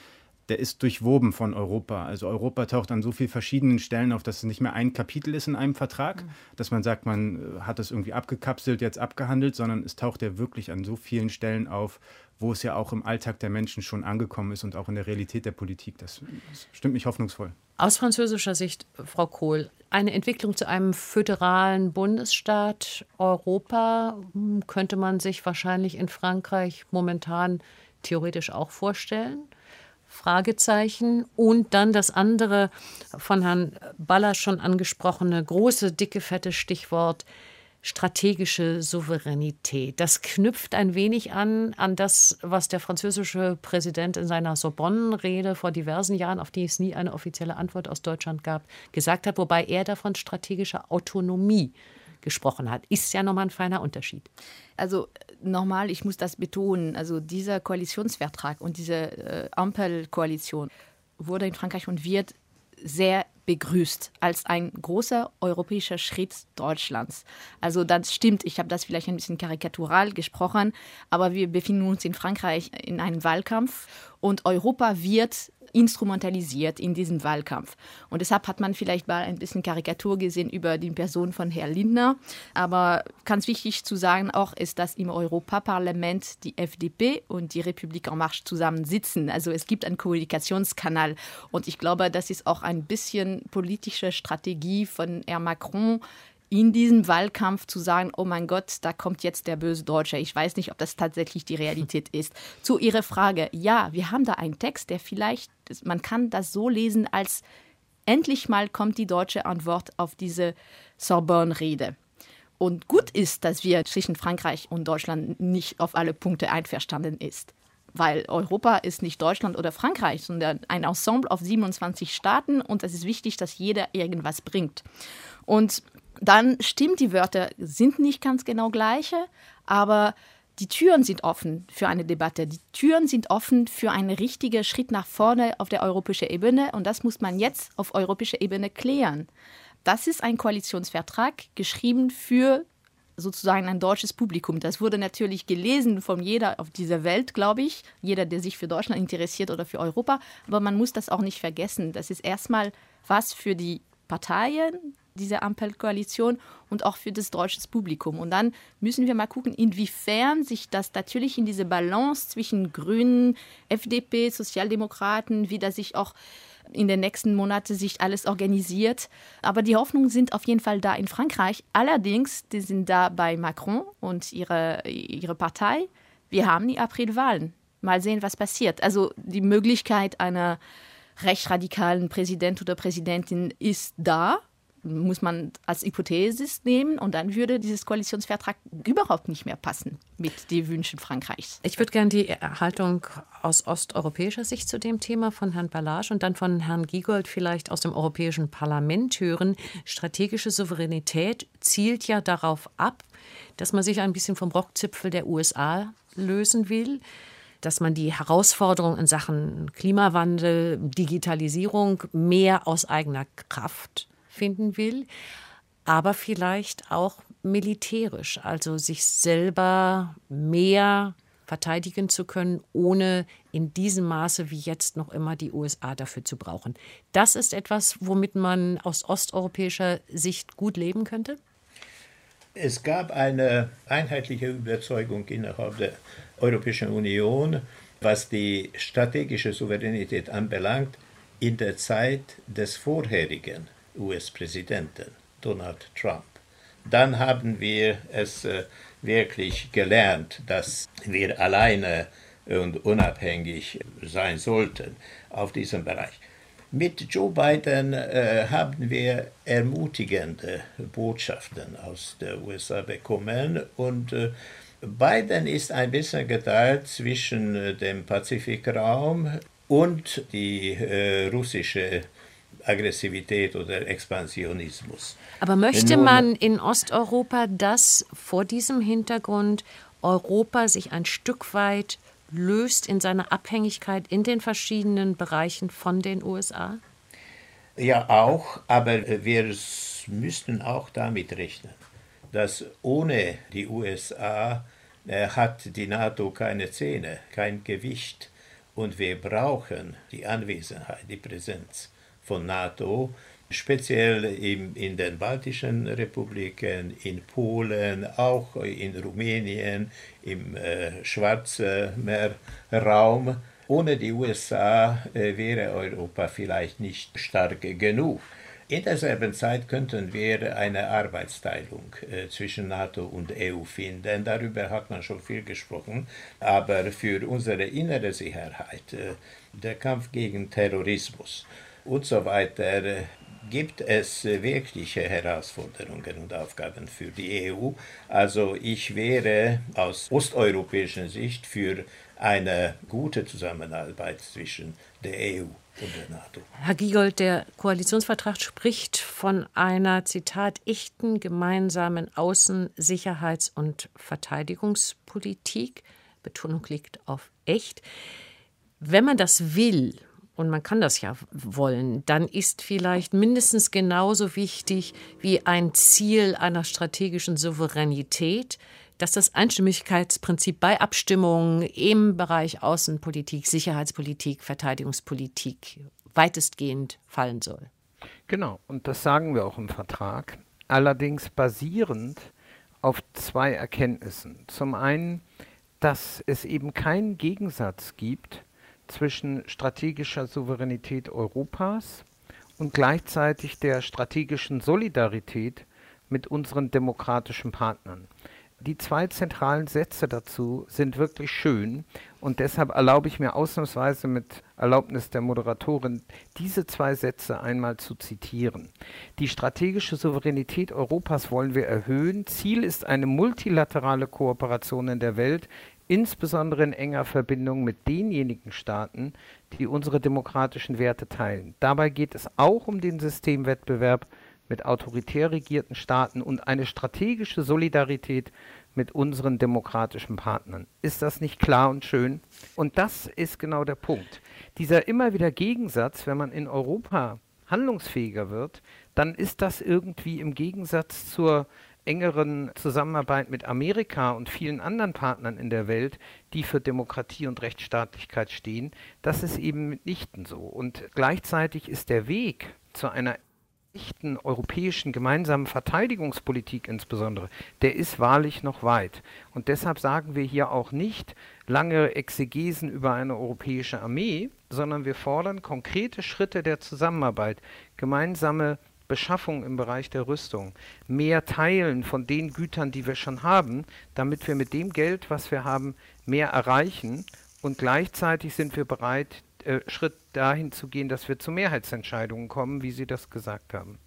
der ist durchwoben von Europa. Also Europa taucht an so vielen verschiedenen Stellen auf, dass es nicht mehr ein Kapitel ist in einem Vertrag, mhm. dass man sagt, man äh, hat es irgendwie abgekapselt, jetzt abgehandelt, sondern es taucht ja wirklich an so vielen Stellen auf, wo es ja auch im Alltag der Menschen schon angekommen ist und auch in der Realität der Politik. Das, das stimmt mich hoffnungsvoll. Aus französischer Sicht, Frau Kohl, eine Entwicklung zu einem föderalen Bundesstaat Europa hm, könnte man sich wahrscheinlich in Frankreich momentan theoretisch auch vorstellen. Fragezeichen. Und dann das andere von Herrn Baller schon angesprochene große, dicke, fette Stichwort strategische Souveränität. Das knüpft ein wenig an an das, was der französische Präsident in seiner Sorbonne-Rede vor diversen Jahren, auf die es nie eine offizielle Antwort aus Deutschland gab, gesagt hat, wobei er davon strategischer Autonomie gesprochen hat. Ist ja nochmal ein feiner Unterschied. Also nochmal, ich muss das betonen, also dieser Koalitionsvertrag und diese äh, Ampelkoalition wurde in Frankreich und wird sehr begrüßt als ein großer europäischer Schritt Deutschlands. Also das stimmt, ich habe das vielleicht ein bisschen karikatural gesprochen, aber wir befinden uns in Frankreich in einem Wahlkampf und Europa wird instrumentalisiert in diesem Wahlkampf. Und deshalb hat man vielleicht mal ein bisschen Karikatur gesehen über die Person von Herrn Lindner. Aber ganz wichtig zu sagen auch ist, dass im Europaparlament die FDP und die Republik en Marche zusammen sitzen. Also es gibt einen Kommunikationskanal. Und ich glaube, das ist auch ein bisschen politische Strategie von Herrn Macron, in diesem Wahlkampf zu sagen, oh mein Gott, da kommt jetzt der böse Deutsche. Ich weiß nicht, ob das tatsächlich die Realität ist. Zu Ihrer Frage, ja, wir haben da einen Text, der vielleicht, man kann das so lesen, als endlich mal kommt die deutsche Antwort auf diese Sorbonne-Rede. Und gut ist, dass wir zwischen Frankreich und Deutschland nicht auf alle Punkte einverstanden ist. Weil Europa ist nicht Deutschland oder Frankreich, sondern ein Ensemble auf 27 Staaten und es ist wichtig, dass jeder irgendwas bringt. Und dann stimmt, die Wörter sind nicht ganz genau gleiche, aber die Türen sind offen für eine Debatte. Die Türen sind offen für einen richtigen Schritt nach vorne auf der europäischen Ebene und das muss man jetzt auf europäischer Ebene klären. Das ist ein Koalitionsvertrag geschrieben für sozusagen ein deutsches Publikum. Das wurde natürlich gelesen von jeder auf dieser Welt, glaube ich, jeder, der sich für Deutschland interessiert oder für Europa. Aber man muss das auch nicht vergessen. Das ist erstmal was für die Parteien, diese Ampelkoalition und auch für das deutsche Publikum. Und dann müssen wir mal gucken, inwiefern sich das natürlich in diese Balance zwischen Grünen, FDP, Sozialdemokraten, wie das sich auch in den nächsten Monaten sich alles organisiert. Aber die Hoffnungen sind auf jeden Fall da in Frankreich. Allerdings, die sind da bei Macron und ihre, ihre Partei. Wir haben die Aprilwahlen. Mal sehen, was passiert. Also die Möglichkeit einer rechtsradikalen Präsident oder Präsidentin ist da muss man als Hypothese nehmen und dann würde dieses Koalitionsvertrag überhaupt nicht mehr passen mit den Wünschen Frankreichs. Ich würde gerne die Haltung aus osteuropäischer Sicht zu dem Thema von Herrn Ballage und dann von Herrn Giegold vielleicht aus dem Europäischen Parlament hören. Strategische Souveränität zielt ja darauf ab, dass man sich ein bisschen vom Rockzipfel der USA lösen will dass man die Herausforderungen in Sachen Klimawandel, Digitalisierung mehr aus eigener Kraft finden will, aber vielleicht auch militärisch, also sich selber mehr verteidigen zu können, ohne in diesem Maße wie jetzt noch immer die USA dafür zu brauchen. Das ist etwas, womit man aus osteuropäischer Sicht gut leben könnte? Es gab eine einheitliche Überzeugung innerhalb der Europäischen Union, was die strategische Souveränität anbelangt, in der Zeit des vorherigen US-Präsidenten Donald Trump. Dann haben wir es äh, wirklich gelernt, dass wir alleine und unabhängig sein sollten auf diesem Bereich. Mit Joe Biden äh, haben wir ermutigende Botschaften aus den USA bekommen und äh, Biden ist ein bisschen geteilt zwischen dem Pazifikraum und die äh, russische Aggressivität oder Expansionismus. Aber möchte man in Osteuropa, dass vor diesem Hintergrund Europa sich ein Stück weit löst in seiner Abhängigkeit in den verschiedenen Bereichen von den USA? Ja, auch, aber wir müssten auch damit rechnen, dass ohne die USA äh, hat die NATO keine Zähne, kein Gewicht und wir brauchen die Anwesenheit, die Präsenz von NATO, speziell in, in den baltischen Republiken, in Polen, auch in Rumänien, im äh, Schwarzmeerraum. Ohne die USA äh, wäre Europa vielleicht nicht stark genug. In derselben Zeit könnten wir eine Arbeitsteilung äh, zwischen NATO und EU finden. Darüber hat man schon viel gesprochen. Aber für unsere innere Sicherheit, äh, der Kampf gegen Terrorismus, und so weiter gibt es wirkliche Herausforderungen und Aufgaben für die EU. Also ich wäre aus osteuropäischer Sicht für eine gute Zusammenarbeit zwischen der EU und der NATO. Herr Giegold, der Koalitionsvertrag spricht von einer, Zitat, echten gemeinsamen Außen-, Sicherheits- und Verteidigungspolitik. Betonung liegt auf echt. Wenn man das will, und man kann das ja wollen, dann ist vielleicht mindestens genauso wichtig wie ein Ziel einer strategischen Souveränität, dass das Einstimmigkeitsprinzip bei Abstimmungen im Bereich Außenpolitik, Sicherheitspolitik, Verteidigungspolitik weitestgehend fallen soll. Genau, und das sagen wir auch im Vertrag, allerdings basierend auf zwei Erkenntnissen. Zum einen, dass es eben keinen Gegensatz gibt zwischen strategischer Souveränität Europas und gleichzeitig der strategischen Solidarität mit unseren demokratischen Partnern. Die zwei zentralen Sätze dazu sind wirklich schön und deshalb erlaube ich mir ausnahmsweise mit Erlaubnis der Moderatorin, diese zwei Sätze einmal zu zitieren. Die strategische Souveränität Europas wollen wir erhöhen. Ziel ist eine multilaterale Kooperation in der Welt, insbesondere in enger Verbindung mit denjenigen Staaten, die unsere demokratischen Werte teilen. Dabei geht es auch um den Systemwettbewerb mit autoritär regierten Staaten und eine strategische Solidarität mit unseren demokratischen Partnern. Ist das nicht klar und schön? Und das ist genau der Punkt. Dieser immer wieder Gegensatz, wenn man in Europa handlungsfähiger wird, dann ist das irgendwie im Gegensatz zur engeren Zusammenarbeit mit Amerika und vielen anderen Partnern in der Welt, die für Demokratie und Rechtsstaatlichkeit stehen. Das ist eben mitnichten so. Und gleichzeitig ist der Weg zu einer echten europäischen gemeinsamen Verteidigungspolitik insbesondere, der ist wahrlich noch weit. Und deshalb sagen wir hier auch nicht lange Exegesen über eine europäische Armee, sondern wir fordern konkrete Schritte der Zusammenarbeit, gemeinsame Beschaffung im Bereich der Rüstung, mehr Teilen von den Gütern, die wir schon haben, damit wir mit dem Geld, was wir haben, mehr erreichen. Und gleichzeitig sind wir bereit, äh, Schritt dahin zu gehen, dass wir zu Mehrheitsentscheidungen kommen, wie Sie das gesagt haben.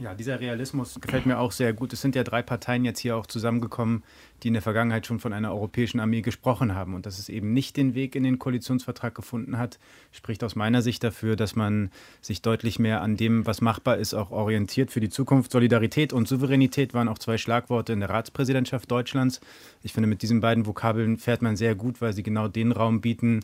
Ja, dieser Realismus gefällt mir auch sehr gut. Es sind ja drei Parteien jetzt hier auch zusammengekommen, die in der Vergangenheit schon von einer europäischen Armee gesprochen haben. Und dass es eben nicht den Weg in den Koalitionsvertrag gefunden hat, spricht aus meiner Sicht dafür, dass man sich deutlich mehr an dem, was machbar ist, auch orientiert für die Zukunft. Solidarität und Souveränität waren auch zwei Schlagworte in der Ratspräsidentschaft Deutschlands. Ich finde, mit diesen beiden Vokabeln fährt man sehr gut, weil sie genau den Raum bieten,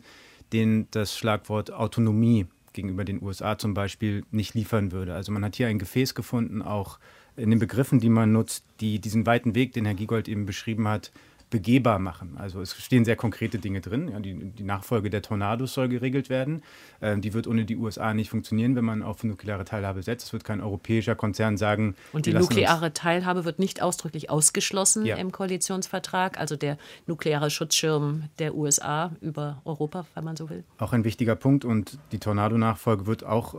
den das Schlagwort Autonomie gegenüber den USA zum Beispiel nicht liefern würde. Also man hat hier ein Gefäß gefunden, auch in den Begriffen, die man nutzt, die diesen weiten Weg, den Herr Giegold eben beschrieben hat, begehbar machen. Also es stehen sehr konkrete Dinge drin. Ja, die, die, Nachfolge der Tornados soll geregelt werden. Ähm, die wird ohne die USA nicht funktionieren, wenn man auf nukleare Teilhabe setzt. Es wird kein europäischer Konzern sagen. Und die nukleare Teilhabe wird nicht ausdrücklich ausgeschlossen ja. im Koalitionsvertrag. Also der nukleare Schutzschirm der USA über Europa, wenn man so will. Auch ein wichtiger Punkt. Und die Tornado-Nachfolge wird auch,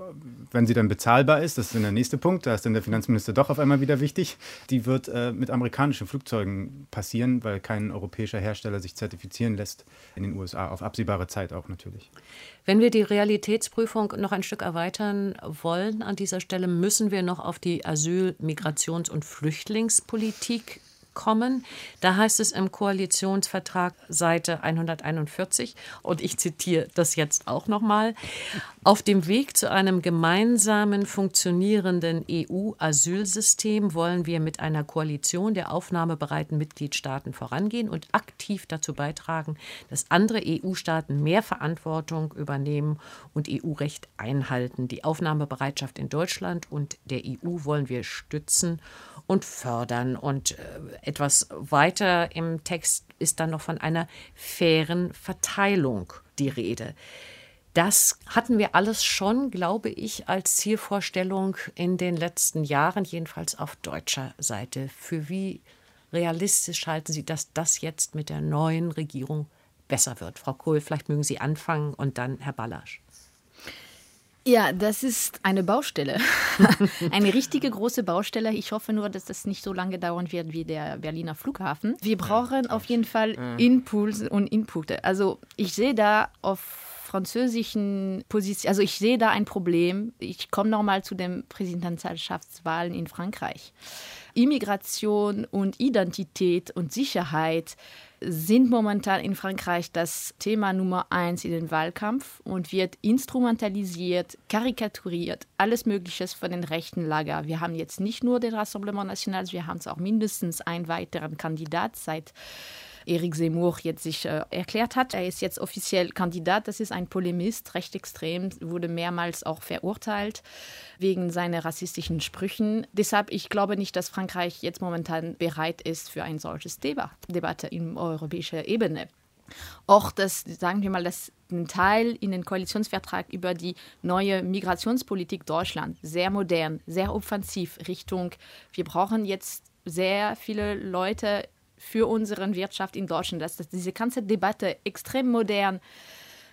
wenn sie dann bezahlbar ist, das ist dann der nächste Punkt, da ist dann der Finanzminister doch auf einmal wieder wichtig, die wird äh, mit amerikanischen Flugzeugen passieren, weil kein kein europäischer Hersteller sich zertifizieren lässt in den USA, auf absehbare Zeit auch natürlich. Wenn wir die Realitätsprüfung noch ein Stück erweitern wollen an dieser Stelle, müssen wir noch auf die Asyl-, Migrations- und Flüchtlingspolitik kommen. Da heißt es im Koalitionsvertrag Seite 141 und ich zitiere das jetzt auch noch mal: Auf dem Weg zu einem gemeinsamen funktionierenden EU-Asylsystem wollen wir mit einer Koalition der aufnahmebereiten Mitgliedstaaten vorangehen und aktiv dazu beitragen, dass andere EU-Staaten mehr Verantwortung übernehmen und EU-Recht einhalten. Die Aufnahmebereitschaft in Deutschland und der EU wollen wir stützen und fördern. Und äh, etwas weiter im Text ist dann noch von einer fairen Verteilung die Rede. Das hatten wir alles schon, glaube ich, als Zielvorstellung in den letzten Jahren, jedenfalls auf deutscher Seite. Für wie realistisch halten Sie, dass das jetzt mit der neuen Regierung besser wird? Frau Kohl, vielleicht mögen Sie anfangen und dann Herr Ballasch. Ja, das ist eine Baustelle. eine richtige große Baustelle. Ich hoffe nur, dass das nicht so lange dauern wird wie der Berliner Flughafen. Wir brauchen auf jeden Fall Impulse und Inputs. Also ich sehe da auf französischen Position, also ich sehe da ein Problem. Ich komme nochmal zu den Präsidentschaftswahlen in Frankreich. Immigration und Identität und Sicherheit sind momentan in Frankreich das Thema Nummer eins in den Wahlkampf und wird instrumentalisiert, karikaturiert, alles Mögliche von den rechten Lager. Wir haben jetzt nicht nur den Rassemblement National, wir haben es auch mindestens einen weiteren Kandidat seit Eric Zemmour jetzt sich äh, erklärt hat. Er ist jetzt offiziell Kandidat. Das ist ein Polemist, recht extrem, wurde mehrmals auch verurteilt wegen seiner rassistischen Sprüchen. Deshalb, ich glaube nicht, dass Frankreich jetzt momentan bereit ist für ein solches Debat Debatte in europäischer Ebene. Auch das, sagen wir mal, das Teil in den Koalitionsvertrag über die neue Migrationspolitik Deutschland, sehr modern, sehr offensiv Richtung, wir brauchen jetzt sehr viele Leute für unsere Wirtschaft in Deutschland, dass, dass diese ganze Debatte extrem modern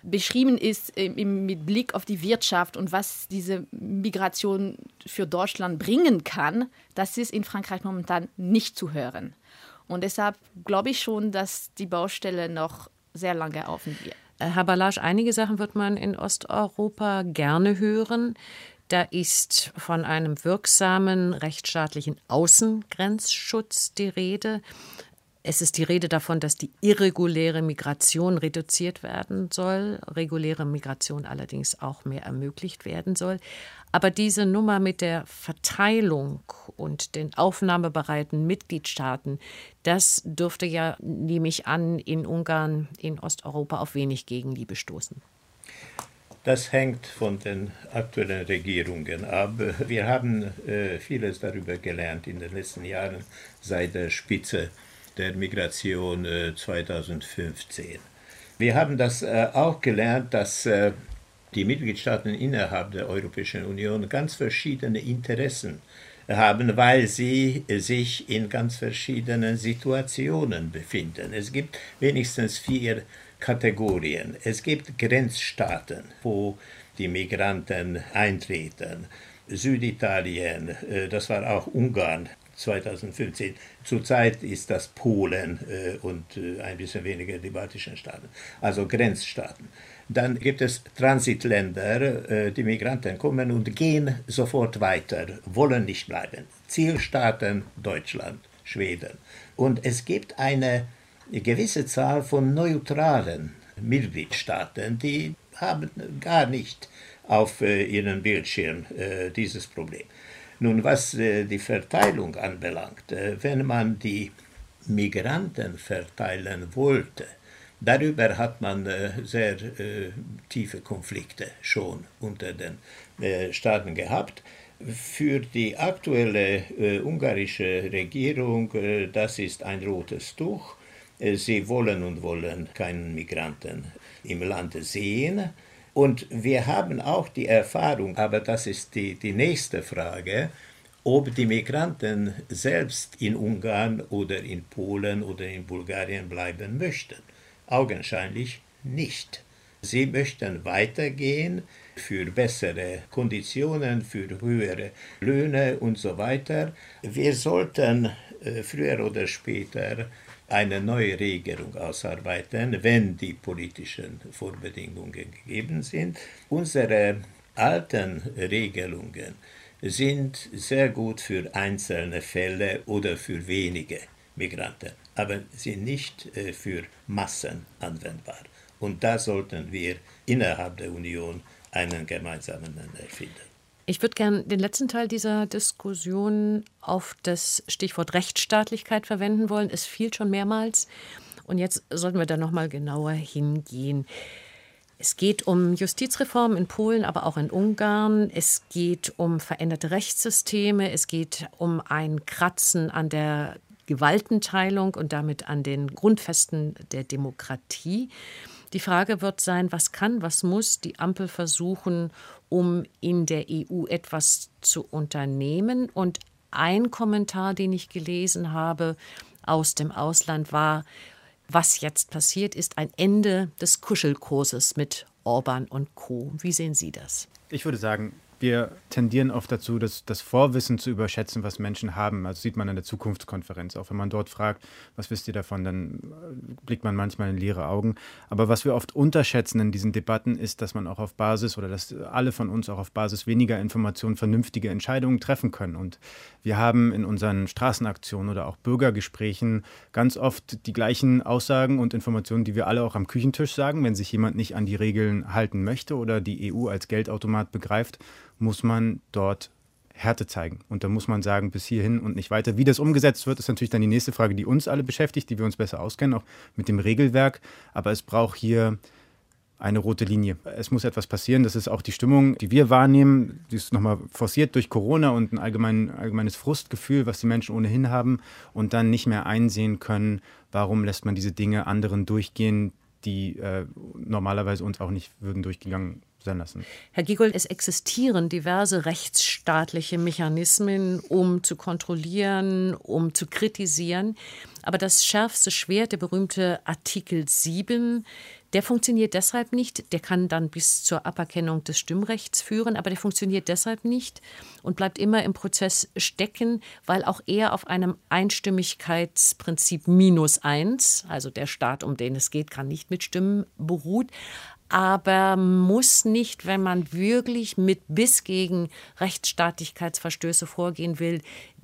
beschrieben ist im, mit Blick auf die Wirtschaft und was diese Migration für Deutschland bringen kann, das ist in Frankreich momentan nicht zu hören. Und deshalb glaube ich schon, dass die Baustelle noch sehr lange offen wird. Äh, Herr Balasch, einige Sachen wird man in Osteuropa gerne hören. Da ist von einem wirksamen rechtsstaatlichen Außengrenzschutz die Rede. Es ist die Rede davon, dass die irreguläre Migration reduziert werden soll, reguläre Migration allerdings auch mehr ermöglicht werden soll. Aber diese Nummer mit der Verteilung und den aufnahmebereiten Mitgliedstaaten, das dürfte ja, nehme ich an, in Ungarn, in Osteuropa auf wenig Gegenliebe stoßen. Das hängt von den aktuellen Regierungen ab. Wir haben äh, vieles darüber gelernt in den letzten Jahren seit der Spitze der Migration 2015. Äh, Wir haben das äh, auch gelernt, dass äh, die Mitgliedstaaten innerhalb der Europäischen Union ganz verschiedene Interessen haben, weil sie sich in ganz verschiedenen Situationen befinden. Es gibt wenigstens vier Kategorien. Es gibt Grenzstaaten, wo die Migranten eintreten. Süditalien, das war auch Ungarn 2015. Zurzeit ist das Polen äh, und äh, ein bisschen weniger die baltischen Staaten, also Grenzstaaten. Dann gibt es Transitländer, die Migranten kommen und gehen sofort weiter, wollen nicht bleiben. Zielstaaten Deutschland, Schweden. Und es gibt eine gewisse Zahl von neutralen Mitgliedstaaten, die haben gar nicht auf äh, ihren Bildschirm äh, dieses Problem. Nun, was äh, die Verteilung anbelangt, äh, wenn man die Migranten verteilen wollte, darüber hat man äh, sehr tiefe Konflikte schon unter den Staaten gehabt. Für die aktuelle ungarische Regierung, das ist ein rotes Tuch. Sie wollen und wollen keinen Migranten im Lande sehen. Und wir haben auch die Erfahrung, aber das ist die, die nächste Frage, ob die Migranten selbst in Ungarn oder in Polen oder in Bulgarien bleiben möchten. Augenscheinlich nicht. Sie möchten weitergehen für bessere Konditionen, für höhere Löhne und so weiter. Wir sollten früher oder später eine neue Regelung ausarbeiten, wenn die politischen Vorbedingungen gegeben sind. Unsere alten Regelungen sind sehr gut für einzelne Fälle oder für wenige Migranten, aber sind nicht äh, für Massen anwendbar. Und da sollten wir innerhalb der Union einen gemeinsamen Nenner finden. Ich würde gerne den letzten Teil dieser Diskussion auf das Stichwort Rechtsstaatlichkeit verwenden wollen. Es fiel schon mehrmals. Und jetzt sollten wir da noch mal genauer hingehen. Es geht um Justizreform in Polen, aber auch in Ungarn. Es geht um veränderte Rechtssysteme. Es geht um ein Kratzen an der Gewaltenteilung und damit an den Grundfesten der Demokratie. Die Frage wird sein, was kann, was muss die Ampel versuchen, um in der EU etwas zu unternehmen. Und ein Kommentar, den ich gelesen habe aus dem Ausland, war, was jetzt passiert, ist ein Ende des Kuschelkurses mit Orban und Co. Wie sehen Sie das? Ich würde sagen, wir tendieren oft dazu, das, das Vorwissen zu überschätzen, was Menschen haben. Also sieht man an der Zukunftskonferenz. Auch wenn man dort fragt, was wisst ihr davon, dann äh, blickt man manchmal in leere Augen. Aber was wir oft unterschätzen in diesen Debatten ist, dass man auch auf Basis oder dass alle von uns auch auf Basis weniger Informationen vernünftige Entscheidungen treffen können. Und wir haben in unseren Straßenaktionen oder auch Bürgergesprächen ganz oft die gleichen Aussagen und Informationen, die wir alle auch am Küchentisch sagen, wenn sich jemand nicht an die Regeln halten möchte oder die EU als Geldautomat begreift muss man dort Härte zeigen. Und da muss man sagen, bis hierhin und nicht weiter. Wie das umgesetzt wird, ist natürlich dann die nächste Frage, die uns alle beschäftigt, die wir uns besser auskennen, auch mit dem Regelwerk. Aber es braucht hier eine rote Linie. Es muss etwas passieren. Das ist auch die Stimmung, die wir wahrnehmen. Die ist nochmal forciert durch Corona und ein allgemein, allgemeines Frustgefühl, was die Menschen ohnehin haben und dann nicht mehr einsehen können, warum lässt man diese Dinge anderen durchgehen, die äh, normalerweise uns auch nicht würden durchgegangen lassen. Herr Giegold, es existieren diverse rechtsstaatliche Mechanismen, um zu kontrollieren, um zu kritisieren. Aber das schärfste Schwert, der berühmte Artikel 7, der funktioniert deshalb nicht, der kann dann bis zur Aberkennung des Stimmrechts führen, aber der funktioniert deshalb nicht und bleibt immer im Prozess stecken, weil auch er auf einem Einstimmigkeitsprinzip minus eins, also der Staat, um den es geht, kann nicht mit Stimmen beruht aber muss nicht, wenn man wirklich mit bis gegen Rechtsstaatlichkeitsverstöße vorgehen will,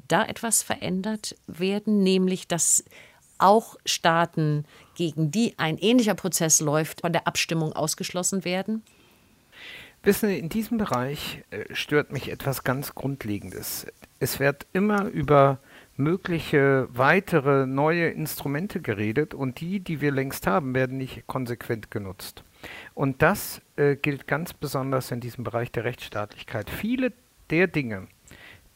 da etwas verändert werden, nämlich dass auch Staaten, gegen die ein ähnlicher Prozess läuft, von der Abstimmung ausgeschlossen werden? Wissen Sie, in diesem Bereich äh, stört mich etwas ganz Grundlegendes. Es wird immer über mögliche weitere neue Instrumente geredet und die, die wir längst haben, werden nicht konsequent genutzt. Und das äh, gilt ganz besonders in diesem Bereich der Rechtsstaatlichkeit. Viele der Dinge,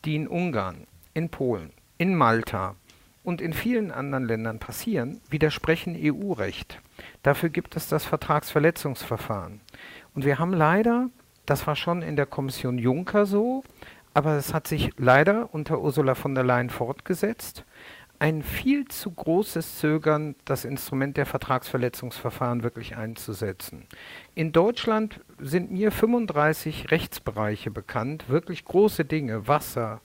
die in Ungarn, in Polen, in Malta und in vielen anderen Ländern passieren, widersprechen EU-Recht. Dafür gibt es das Vertragsverletzungsverfahren. Und wir haben leider, das war schon in der Kommission Juncker so, aber es hat sich leider unter Ursula von der Leyen fortgesetzt, ein viel zu großes Zögern, das Instrument der Vertragsverletzungsverfahren wirklich einzusetzen. In Deutschland sind mir 35 Rechtsbereiche bekannt, wirklich große Dinge, Wasser,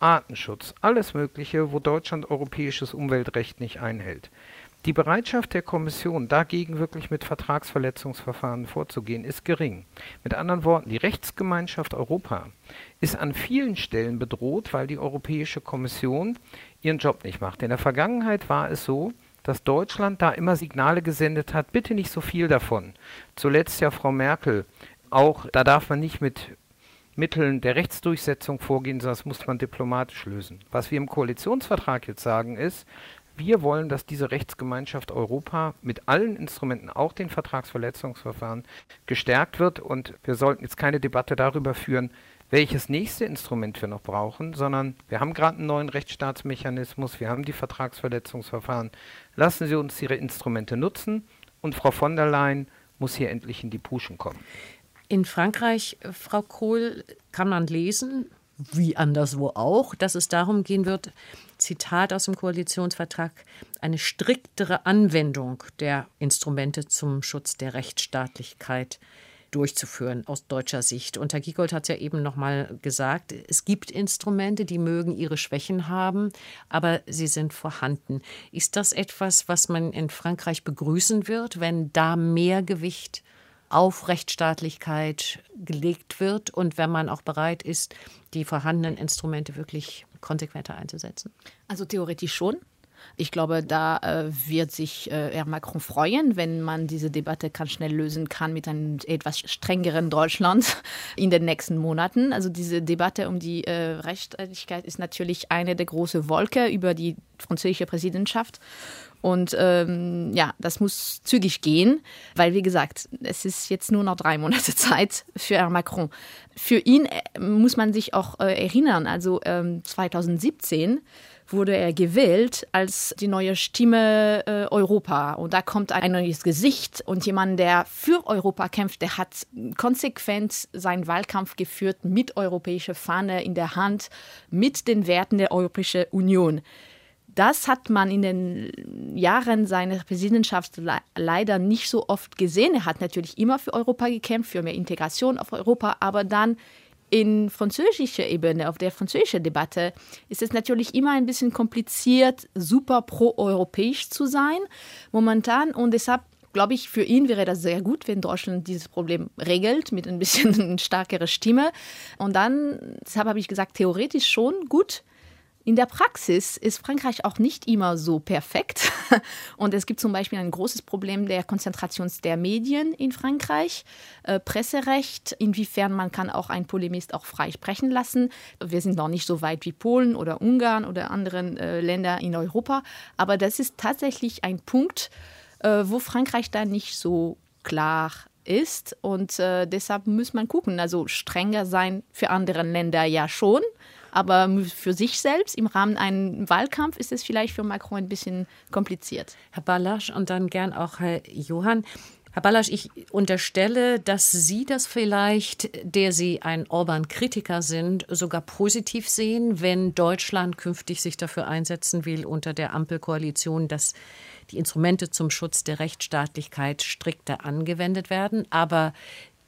Artenschutz, alles Mögliche, wo Deutschland europäisches Umweltrecht nicht einhält. Die Bereitschaft der Kommission, dagegen wirklich mit Vertragsverletzungsverfahren vorzugehen, ist gering. Mit anderen Worten, die Rechtsgemeinschaft Europa ist an vielen Stellen bedroht, weil die Europäische Kommission ihren Job nicht macht. In der Vergangenheit war es so, dass Deutschland da immer Signale gesendet hat, bitte nicht so viel davon. Zuletzt ja Frau Merkel, auch da darf man nicht mit Mitteln der Rechtsdurchsetzung vorgehen, sondern das muss man diplomatisch lösen. Was wir im Koalitionsvertrag jetzt sagen ist, wir wollen, dass diese Rechtsgemeinschaft Europa mit allen Instrumenten, auch den Vertragsverletzungsverfahren, gestärkt wird. Und wir sollten jetzt keine Debatte darüber führen, welches nächste Instrument wir noch brauchen, sondern wir haben gerade einen neuen Rechtsstaatsmechanismus, wir haben die Vertragsverletzungsverfahren. Lassen Sie uns Ihre Instrumente nutzen und Frau von der Leyen muss hier endlich in die Puschen kommen. In Frankreich, Frau Kohl, kann man lesen, wie anderswo auch, dass es darum gehen wird, Zitat aus dem Koalitionsvertrag, eine striktere Anwendung der Instrumente zum Schutz der Rechtsstaatlichkeit durchzuführen aus deutscher Sicht. Und Herr Giegold hat ja eben noch mal gesagt, es gibt Instrumente, die mögen ihre Schwächen haben, aber sie sind vorhanden. Ist das etwas, was man in Frankreich begrüßen wird, wenn da mehr Gewicht auf Rechtsstaatlichkeit gelegt wird und wenn man auch bereit ist, die vorhandenen Instrumente wirklich konsequenter einzusetzen? Also theoretisch schon. Ich glaube, da äh, wird sich äh, Herr Macron freuen, wenn man diese Debatte ganz schnell lösen kann mit einem etwas strengeren Deutschland in den nächsten Monaten. Also diese Debatte um die äh, Rechtsstaatlichkeit ist natürlich eine der großen Wolke über die französische Präsidentschaft. Und ähm, ja, das muss zügig gehen, weil wie gesagt, es ist jetzt nur noch drei Monate Zeit für Herrn Macron. Für ihn äh, muss man sich auch äh, erinnern, also ähm, 2017 wurde er gewählt als die neue Stimme äh, Europa. Und da kommt ein neues Gesicht und jemand, der für Europa kämpft, der hat konsequent seinen Wahlkampf geführt mit europäischer Fahne in der Hand, mit den Werten der Europäischen Union. Das hat man in den Jahren seiner Präsidentschaft le leider nicht so oft gesehen. Er hat natürlich immer für Europa gekämpft, für mehr Integration auf Europa, aber dann in französischer Ebene, auf der französischen Debatte, ist es natürlich immer ein bisschen kompliziert, super pro-europäisch zu sein momentan. Und deshalb glaube ich, für ihn wäre das sehr gut, wenn Deutschland dieses Problem regelt mit ein bisschen stärkerer Stimme. Und dann, deshalb habe ich gesagt, theoretisch schon gut. In der Praxis ist Frankreich auch nicht immer so perfekt. Und es gibt zum Beispiel ein großes Problem der Konzentration der Medien in Frankreich, äh, Presserecht, inwiefern man kann auch einen Polemist auch frei sprechen lassen. Wir sind noch nicht so weit wie Polen oder Ungarn oder anderen äh, Länder in Europa. Aber das ist tatsächlich ein Punkt, äh, wo Frankreich da nicht so klar ist. Und äh, deshalb muss man gucken. Also strenger sein für andere Länder ja schon. Aber für sich selbst im Rahmen eines Wahlkampfs ist es vielleicht für Macron ein bisschen kompliziert. Herr Balasch und dann gern auch Herr Johann. Herr Balasch, ich unterstelle, dass Sie das vielleicht, der Sie ein Orban-Kritiker sind, sogar positiv sehen, wenn Deutschland künftig sich dafür einsetzen will unter der Ampelkoalition, dass die Instrumente zum Schutz der Rechtsstaatlichkeit strikter angewendet werden. Aber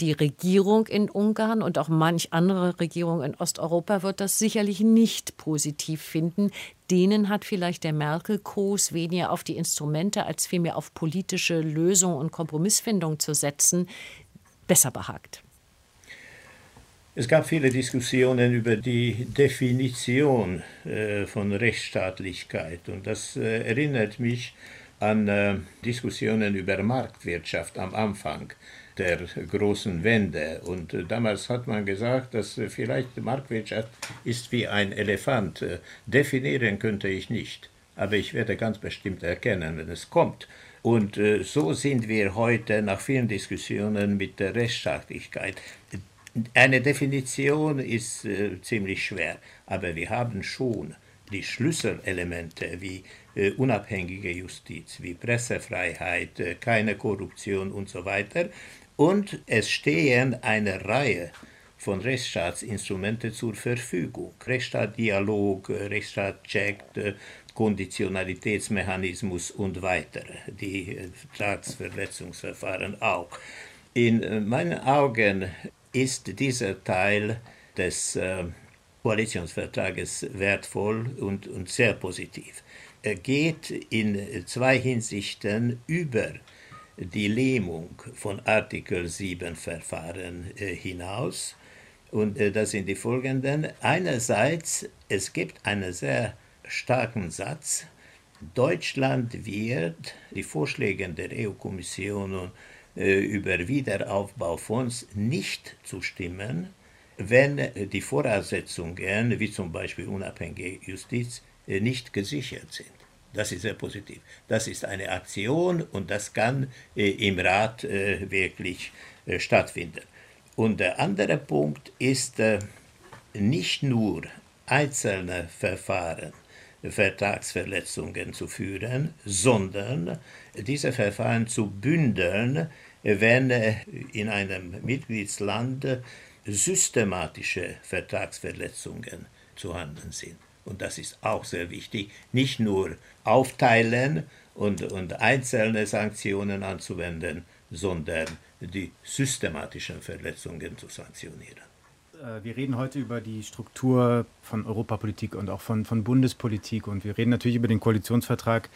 die Regierung in Ungarn und auch manch andere Regierung in Osteuropa wird das sicherlich nicht positiv finden. Denen hat vielleicht der Merkel-Kurs weniger auf die Instrumente als vielmehr auf politische Lösung und Kompromissfindung zu setzen, besser behagt. Es gab viele Diskussionen über die Definition äh, von Rechtsstaatlichkeit und das äh, erinnert mich an äh, Diskussionen über Marktwirtschaft am Anfang der großen Wende. Und äh, damals hat man gesagt, dass äh, vielleicht Marktwirtschaft ist wie ein Elefant. Äh, definieren könnte ich nicht, aber ich werde ganz bestimmt erkennen, wenn es kommt. Und so sind wir heute nach vielen Diskussionen mit der Rechtsstaatlichkeit. Eine Definition ist ziemlich schwer, aber wir haben schon die Schlüsselelemente wie unabhängige Justiz, wie Pressefreiheit, keine Korruption und so weiter. Und es stehen eine Reihe von Rechtsstaatsinstrumenten zur Verfügung. Rechtsstaatdialog, Rechtsstaatcheck, Konditionalitätsmechanismus und weitere, die Vertragsverletzungsverfahren auch. In meinen Augen ist dieser Teil des äh, Koalitionsvertrages wertvoll und, und sehr positiv. Er geht in zwei Hinsichten über die Lähmung von Artikel 7 Verfahren äh, hinaus. Und äh, das sind die folgenden. Einerseits, es gibt einen sehr starken Satz, Deutschland wird die Vorschläge der EU-Kommission äh, über Wiederaufbaufonds nicht zustimmen, wenn die Voraussetzungen, wie zum Beispiel unabhängige Justiz, nicht gesichert sind. Das ist sehr positiv. Das ist eine Aktion und das kann äh, im Rat äh, wirklich äh, stattfinden. Und der andere Punkt ist äh, nicht nur einzelne Verfahren, Vertragsverletzungen zu führen, sondern diese Verfahren zu bündeln, wenn äh, in einem Mitgliedsland systematische Vertragsverletzungen zu handeln sind und das ist auch sehr wichtig, nicht nur aufteilen und, und einzelne Sanktionen anzuwenden, sondern die systematischen Verletzungen zu sanktionieren. Äh, wir reden heute über die Struktur von Europapolitik und auch von, von Bundespolitik und wir reden natürlich über den Koalitionsvertrag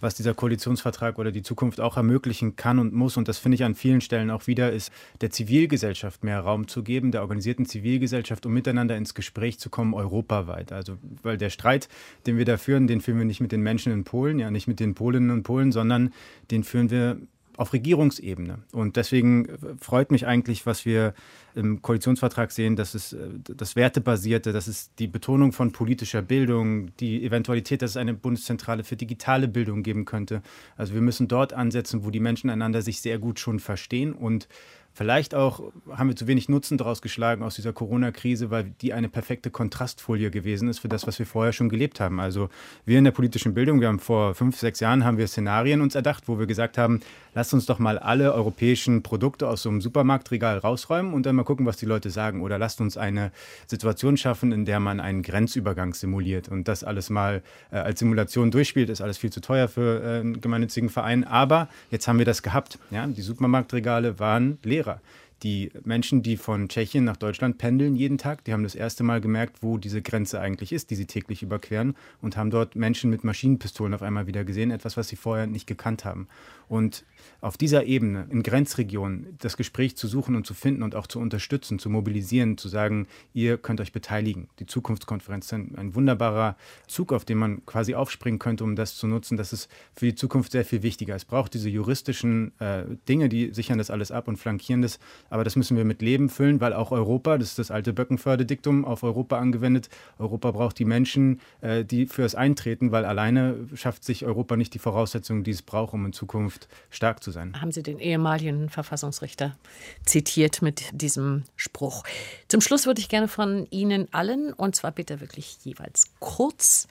was dieser Koalitionsvertrag oder die Zukunft auch ermöglichen kann und muss. Und das finde ich an vielen Stellen auch wieder, ist der Zivilgesellschaft mehr Raum zu geben, der organisierten Zivilgesellschaft, um miteinander ins Gespräch zu kommen, europaweit. Also, weil der Streit, den wir da führen, den führen wir nicht mit den Menschen in Polen, ja, nicht mit den Polinnen und Polen, sondern den führen wir auf Regierungsebene. Und deswegen freut mich eigentlich, was wir im Koalitionsvertrag sehen, dass es äh, das Wertebasierte, das ist die Betonung von politischer Bildung, die Eventualität, dass es eine Bundeszentrale für digitale Bildung geben könnte. Also wir müssen dort ansetzen, wo die Menschen einander sich sehr gut schon verstehen und Vielleicht auch haben wir zu wenig Nutzen daraus geschlagen aus dieser Corona-Krise, weil die eine perfekte Kontrastfolie gewesen ist für das, was wir vorher schon gelebt haben. Also wir in der politischen Bildung, wir haben vor fünf, sechs Jahren haben wir Szenarien uns erdacht, wo wir gesagt haben, lasst uns doch mal alle europäischen Produkte aus so einem Supermarktregal rausräumen und dann mal gucken, was die Leute sagen. Oder lasst uns eine Situation schaffen, in der man einen Grenzübergang simuliert und das alles mal äh, als Simulation durchspielt, ist alles viel zu teuer für äh, einen gemeinnützigen Verein. Aber jetzt haben wir das gehabt. Ja? Die Supermarktregale waren leer Lehrer. Die Menschen, die von Tschechien nach Deutschland pendeln jeden Tag, die haben das erste Mal gemerkt, wo diese Grenze eigentlich ist, die sie täglich überqueren und haben dort Menschen mit Maschinenpistolen auf einmal wieder gesehen, etwas, was sie vorher nicht gekannt haben. Und auf dieser Ebene, in Grenzregionen, das Gespräch zu suchen und zu finden und auch zu unterstützen, zu mobilisieren, zu sagen, ihr könnt euch beteiligen. Die Zukunftskonferenz ist ein, wunderbarer Zug, auf den man quasi aufspringen könnte, um das zu nutzen. Das ist für die Zukunft sehr viel wichtiger. Es braucht diese juristischen äh, Dinge, die sichern das alles ab und flankieren das. Aber das müssen wir mit Leben füllen, weil auch Europa, das ist das alte Böckenförde-Diktum, auf Europa angewendet, Europa braucht die Menschen, äh, die für es eintreten, weil alleine schafft sich Europa nicht die Voraussetzungen, die es braucht, um in Zukunft stark zu sein. Haben Sie den ehemaligen Verfassungsrichter zitiert mit diesem Spruch. Zum Schluss würde ich gerne von Ihnen allen, und zwar bitte wirklich jeweils kurz,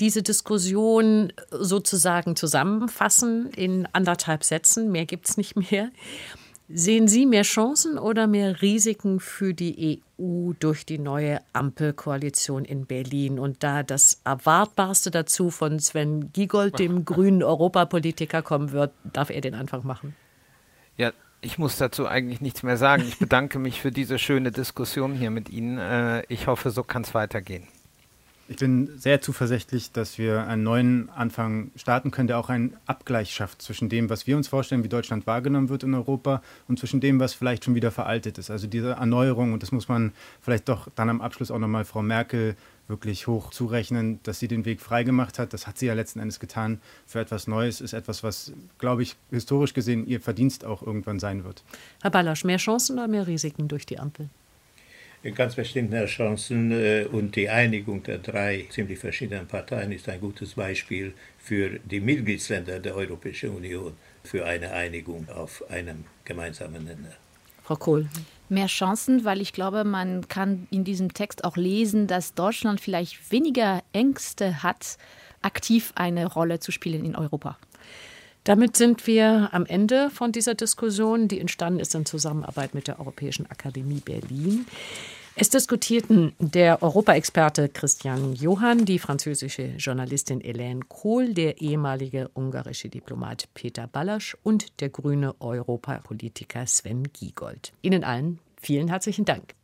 diese Diskussion sozusagen zusammenfassen in anderthalb Sätzen. Mehr gibt es nicht mehr. Sehen Sie mehr Chancen oder mehr Risiken für die EU durch die neue Ampelkoalition in Berlin? Und da das Erwartbarste dazu von Sven Giegold, dem grünen Europapolitiker, kommen wird, darf er den Anfang machen. Ja, ich muss dazu eigentlich nichts mehr sagen. Ich bedanke mich für diese schöne Diskussion hier mit Ihnen. Äh, ich hoffe, so kann es weitergehen. Ich bin sehr zuversichtlich, dass wir einen neuen Anfang starten können, der auch einen Abgleich schafft zwischen dem, was wir uns vorstellen, wie Deutschland wahrgenommen wird in Europa und zwischen dem, was vielleicht schon wieder veraltet ist. Also diese Erneuerung, und das muss man vielleicht doch dann am Abschluss auch nochmal Frau Merkel wirklich hoch zurechnen, dass sie den Weg freigemacht hat. Das hat sie ja letzten Endes getan für etwas Neues, ist etwas, was, glaube ich, historisch gesehen ihr Verdienst auch irgendwann sein wird. Herr Ballasch, mehr Chancen oder mehr Risiken durch die Ampel? Ganz bestimmte Chancen äh, und die Einigung der drei ziemlich verschiedenen Parteien ist ein gutes Beispiel für die Mitgliedsländer der Europäischen Union für eine Einigung auf einem gemeinsamen Nenner. Frau Kohl. Mehr Chancen, weil ich glaube, man kann in diesem Text auch lesen, dass Deutschland vielleicht weniger Ängste hat, aktiv eine Rolle zu spielen in Europa. Damit sind wir am Ende von dieser Diskussion, die entstanden ist in Zusammenarbeit mit der Europäischen Akademie Berlin. Es diskutierten der Europaexperte Christian Johann, die französische Journalistin Hélène Kohl, der ehemalige ungarische Diplomat Peter Ballasch und der grüne Europapolitiker Sven Giegold. Ihnen allen vielen herzlichen Dank.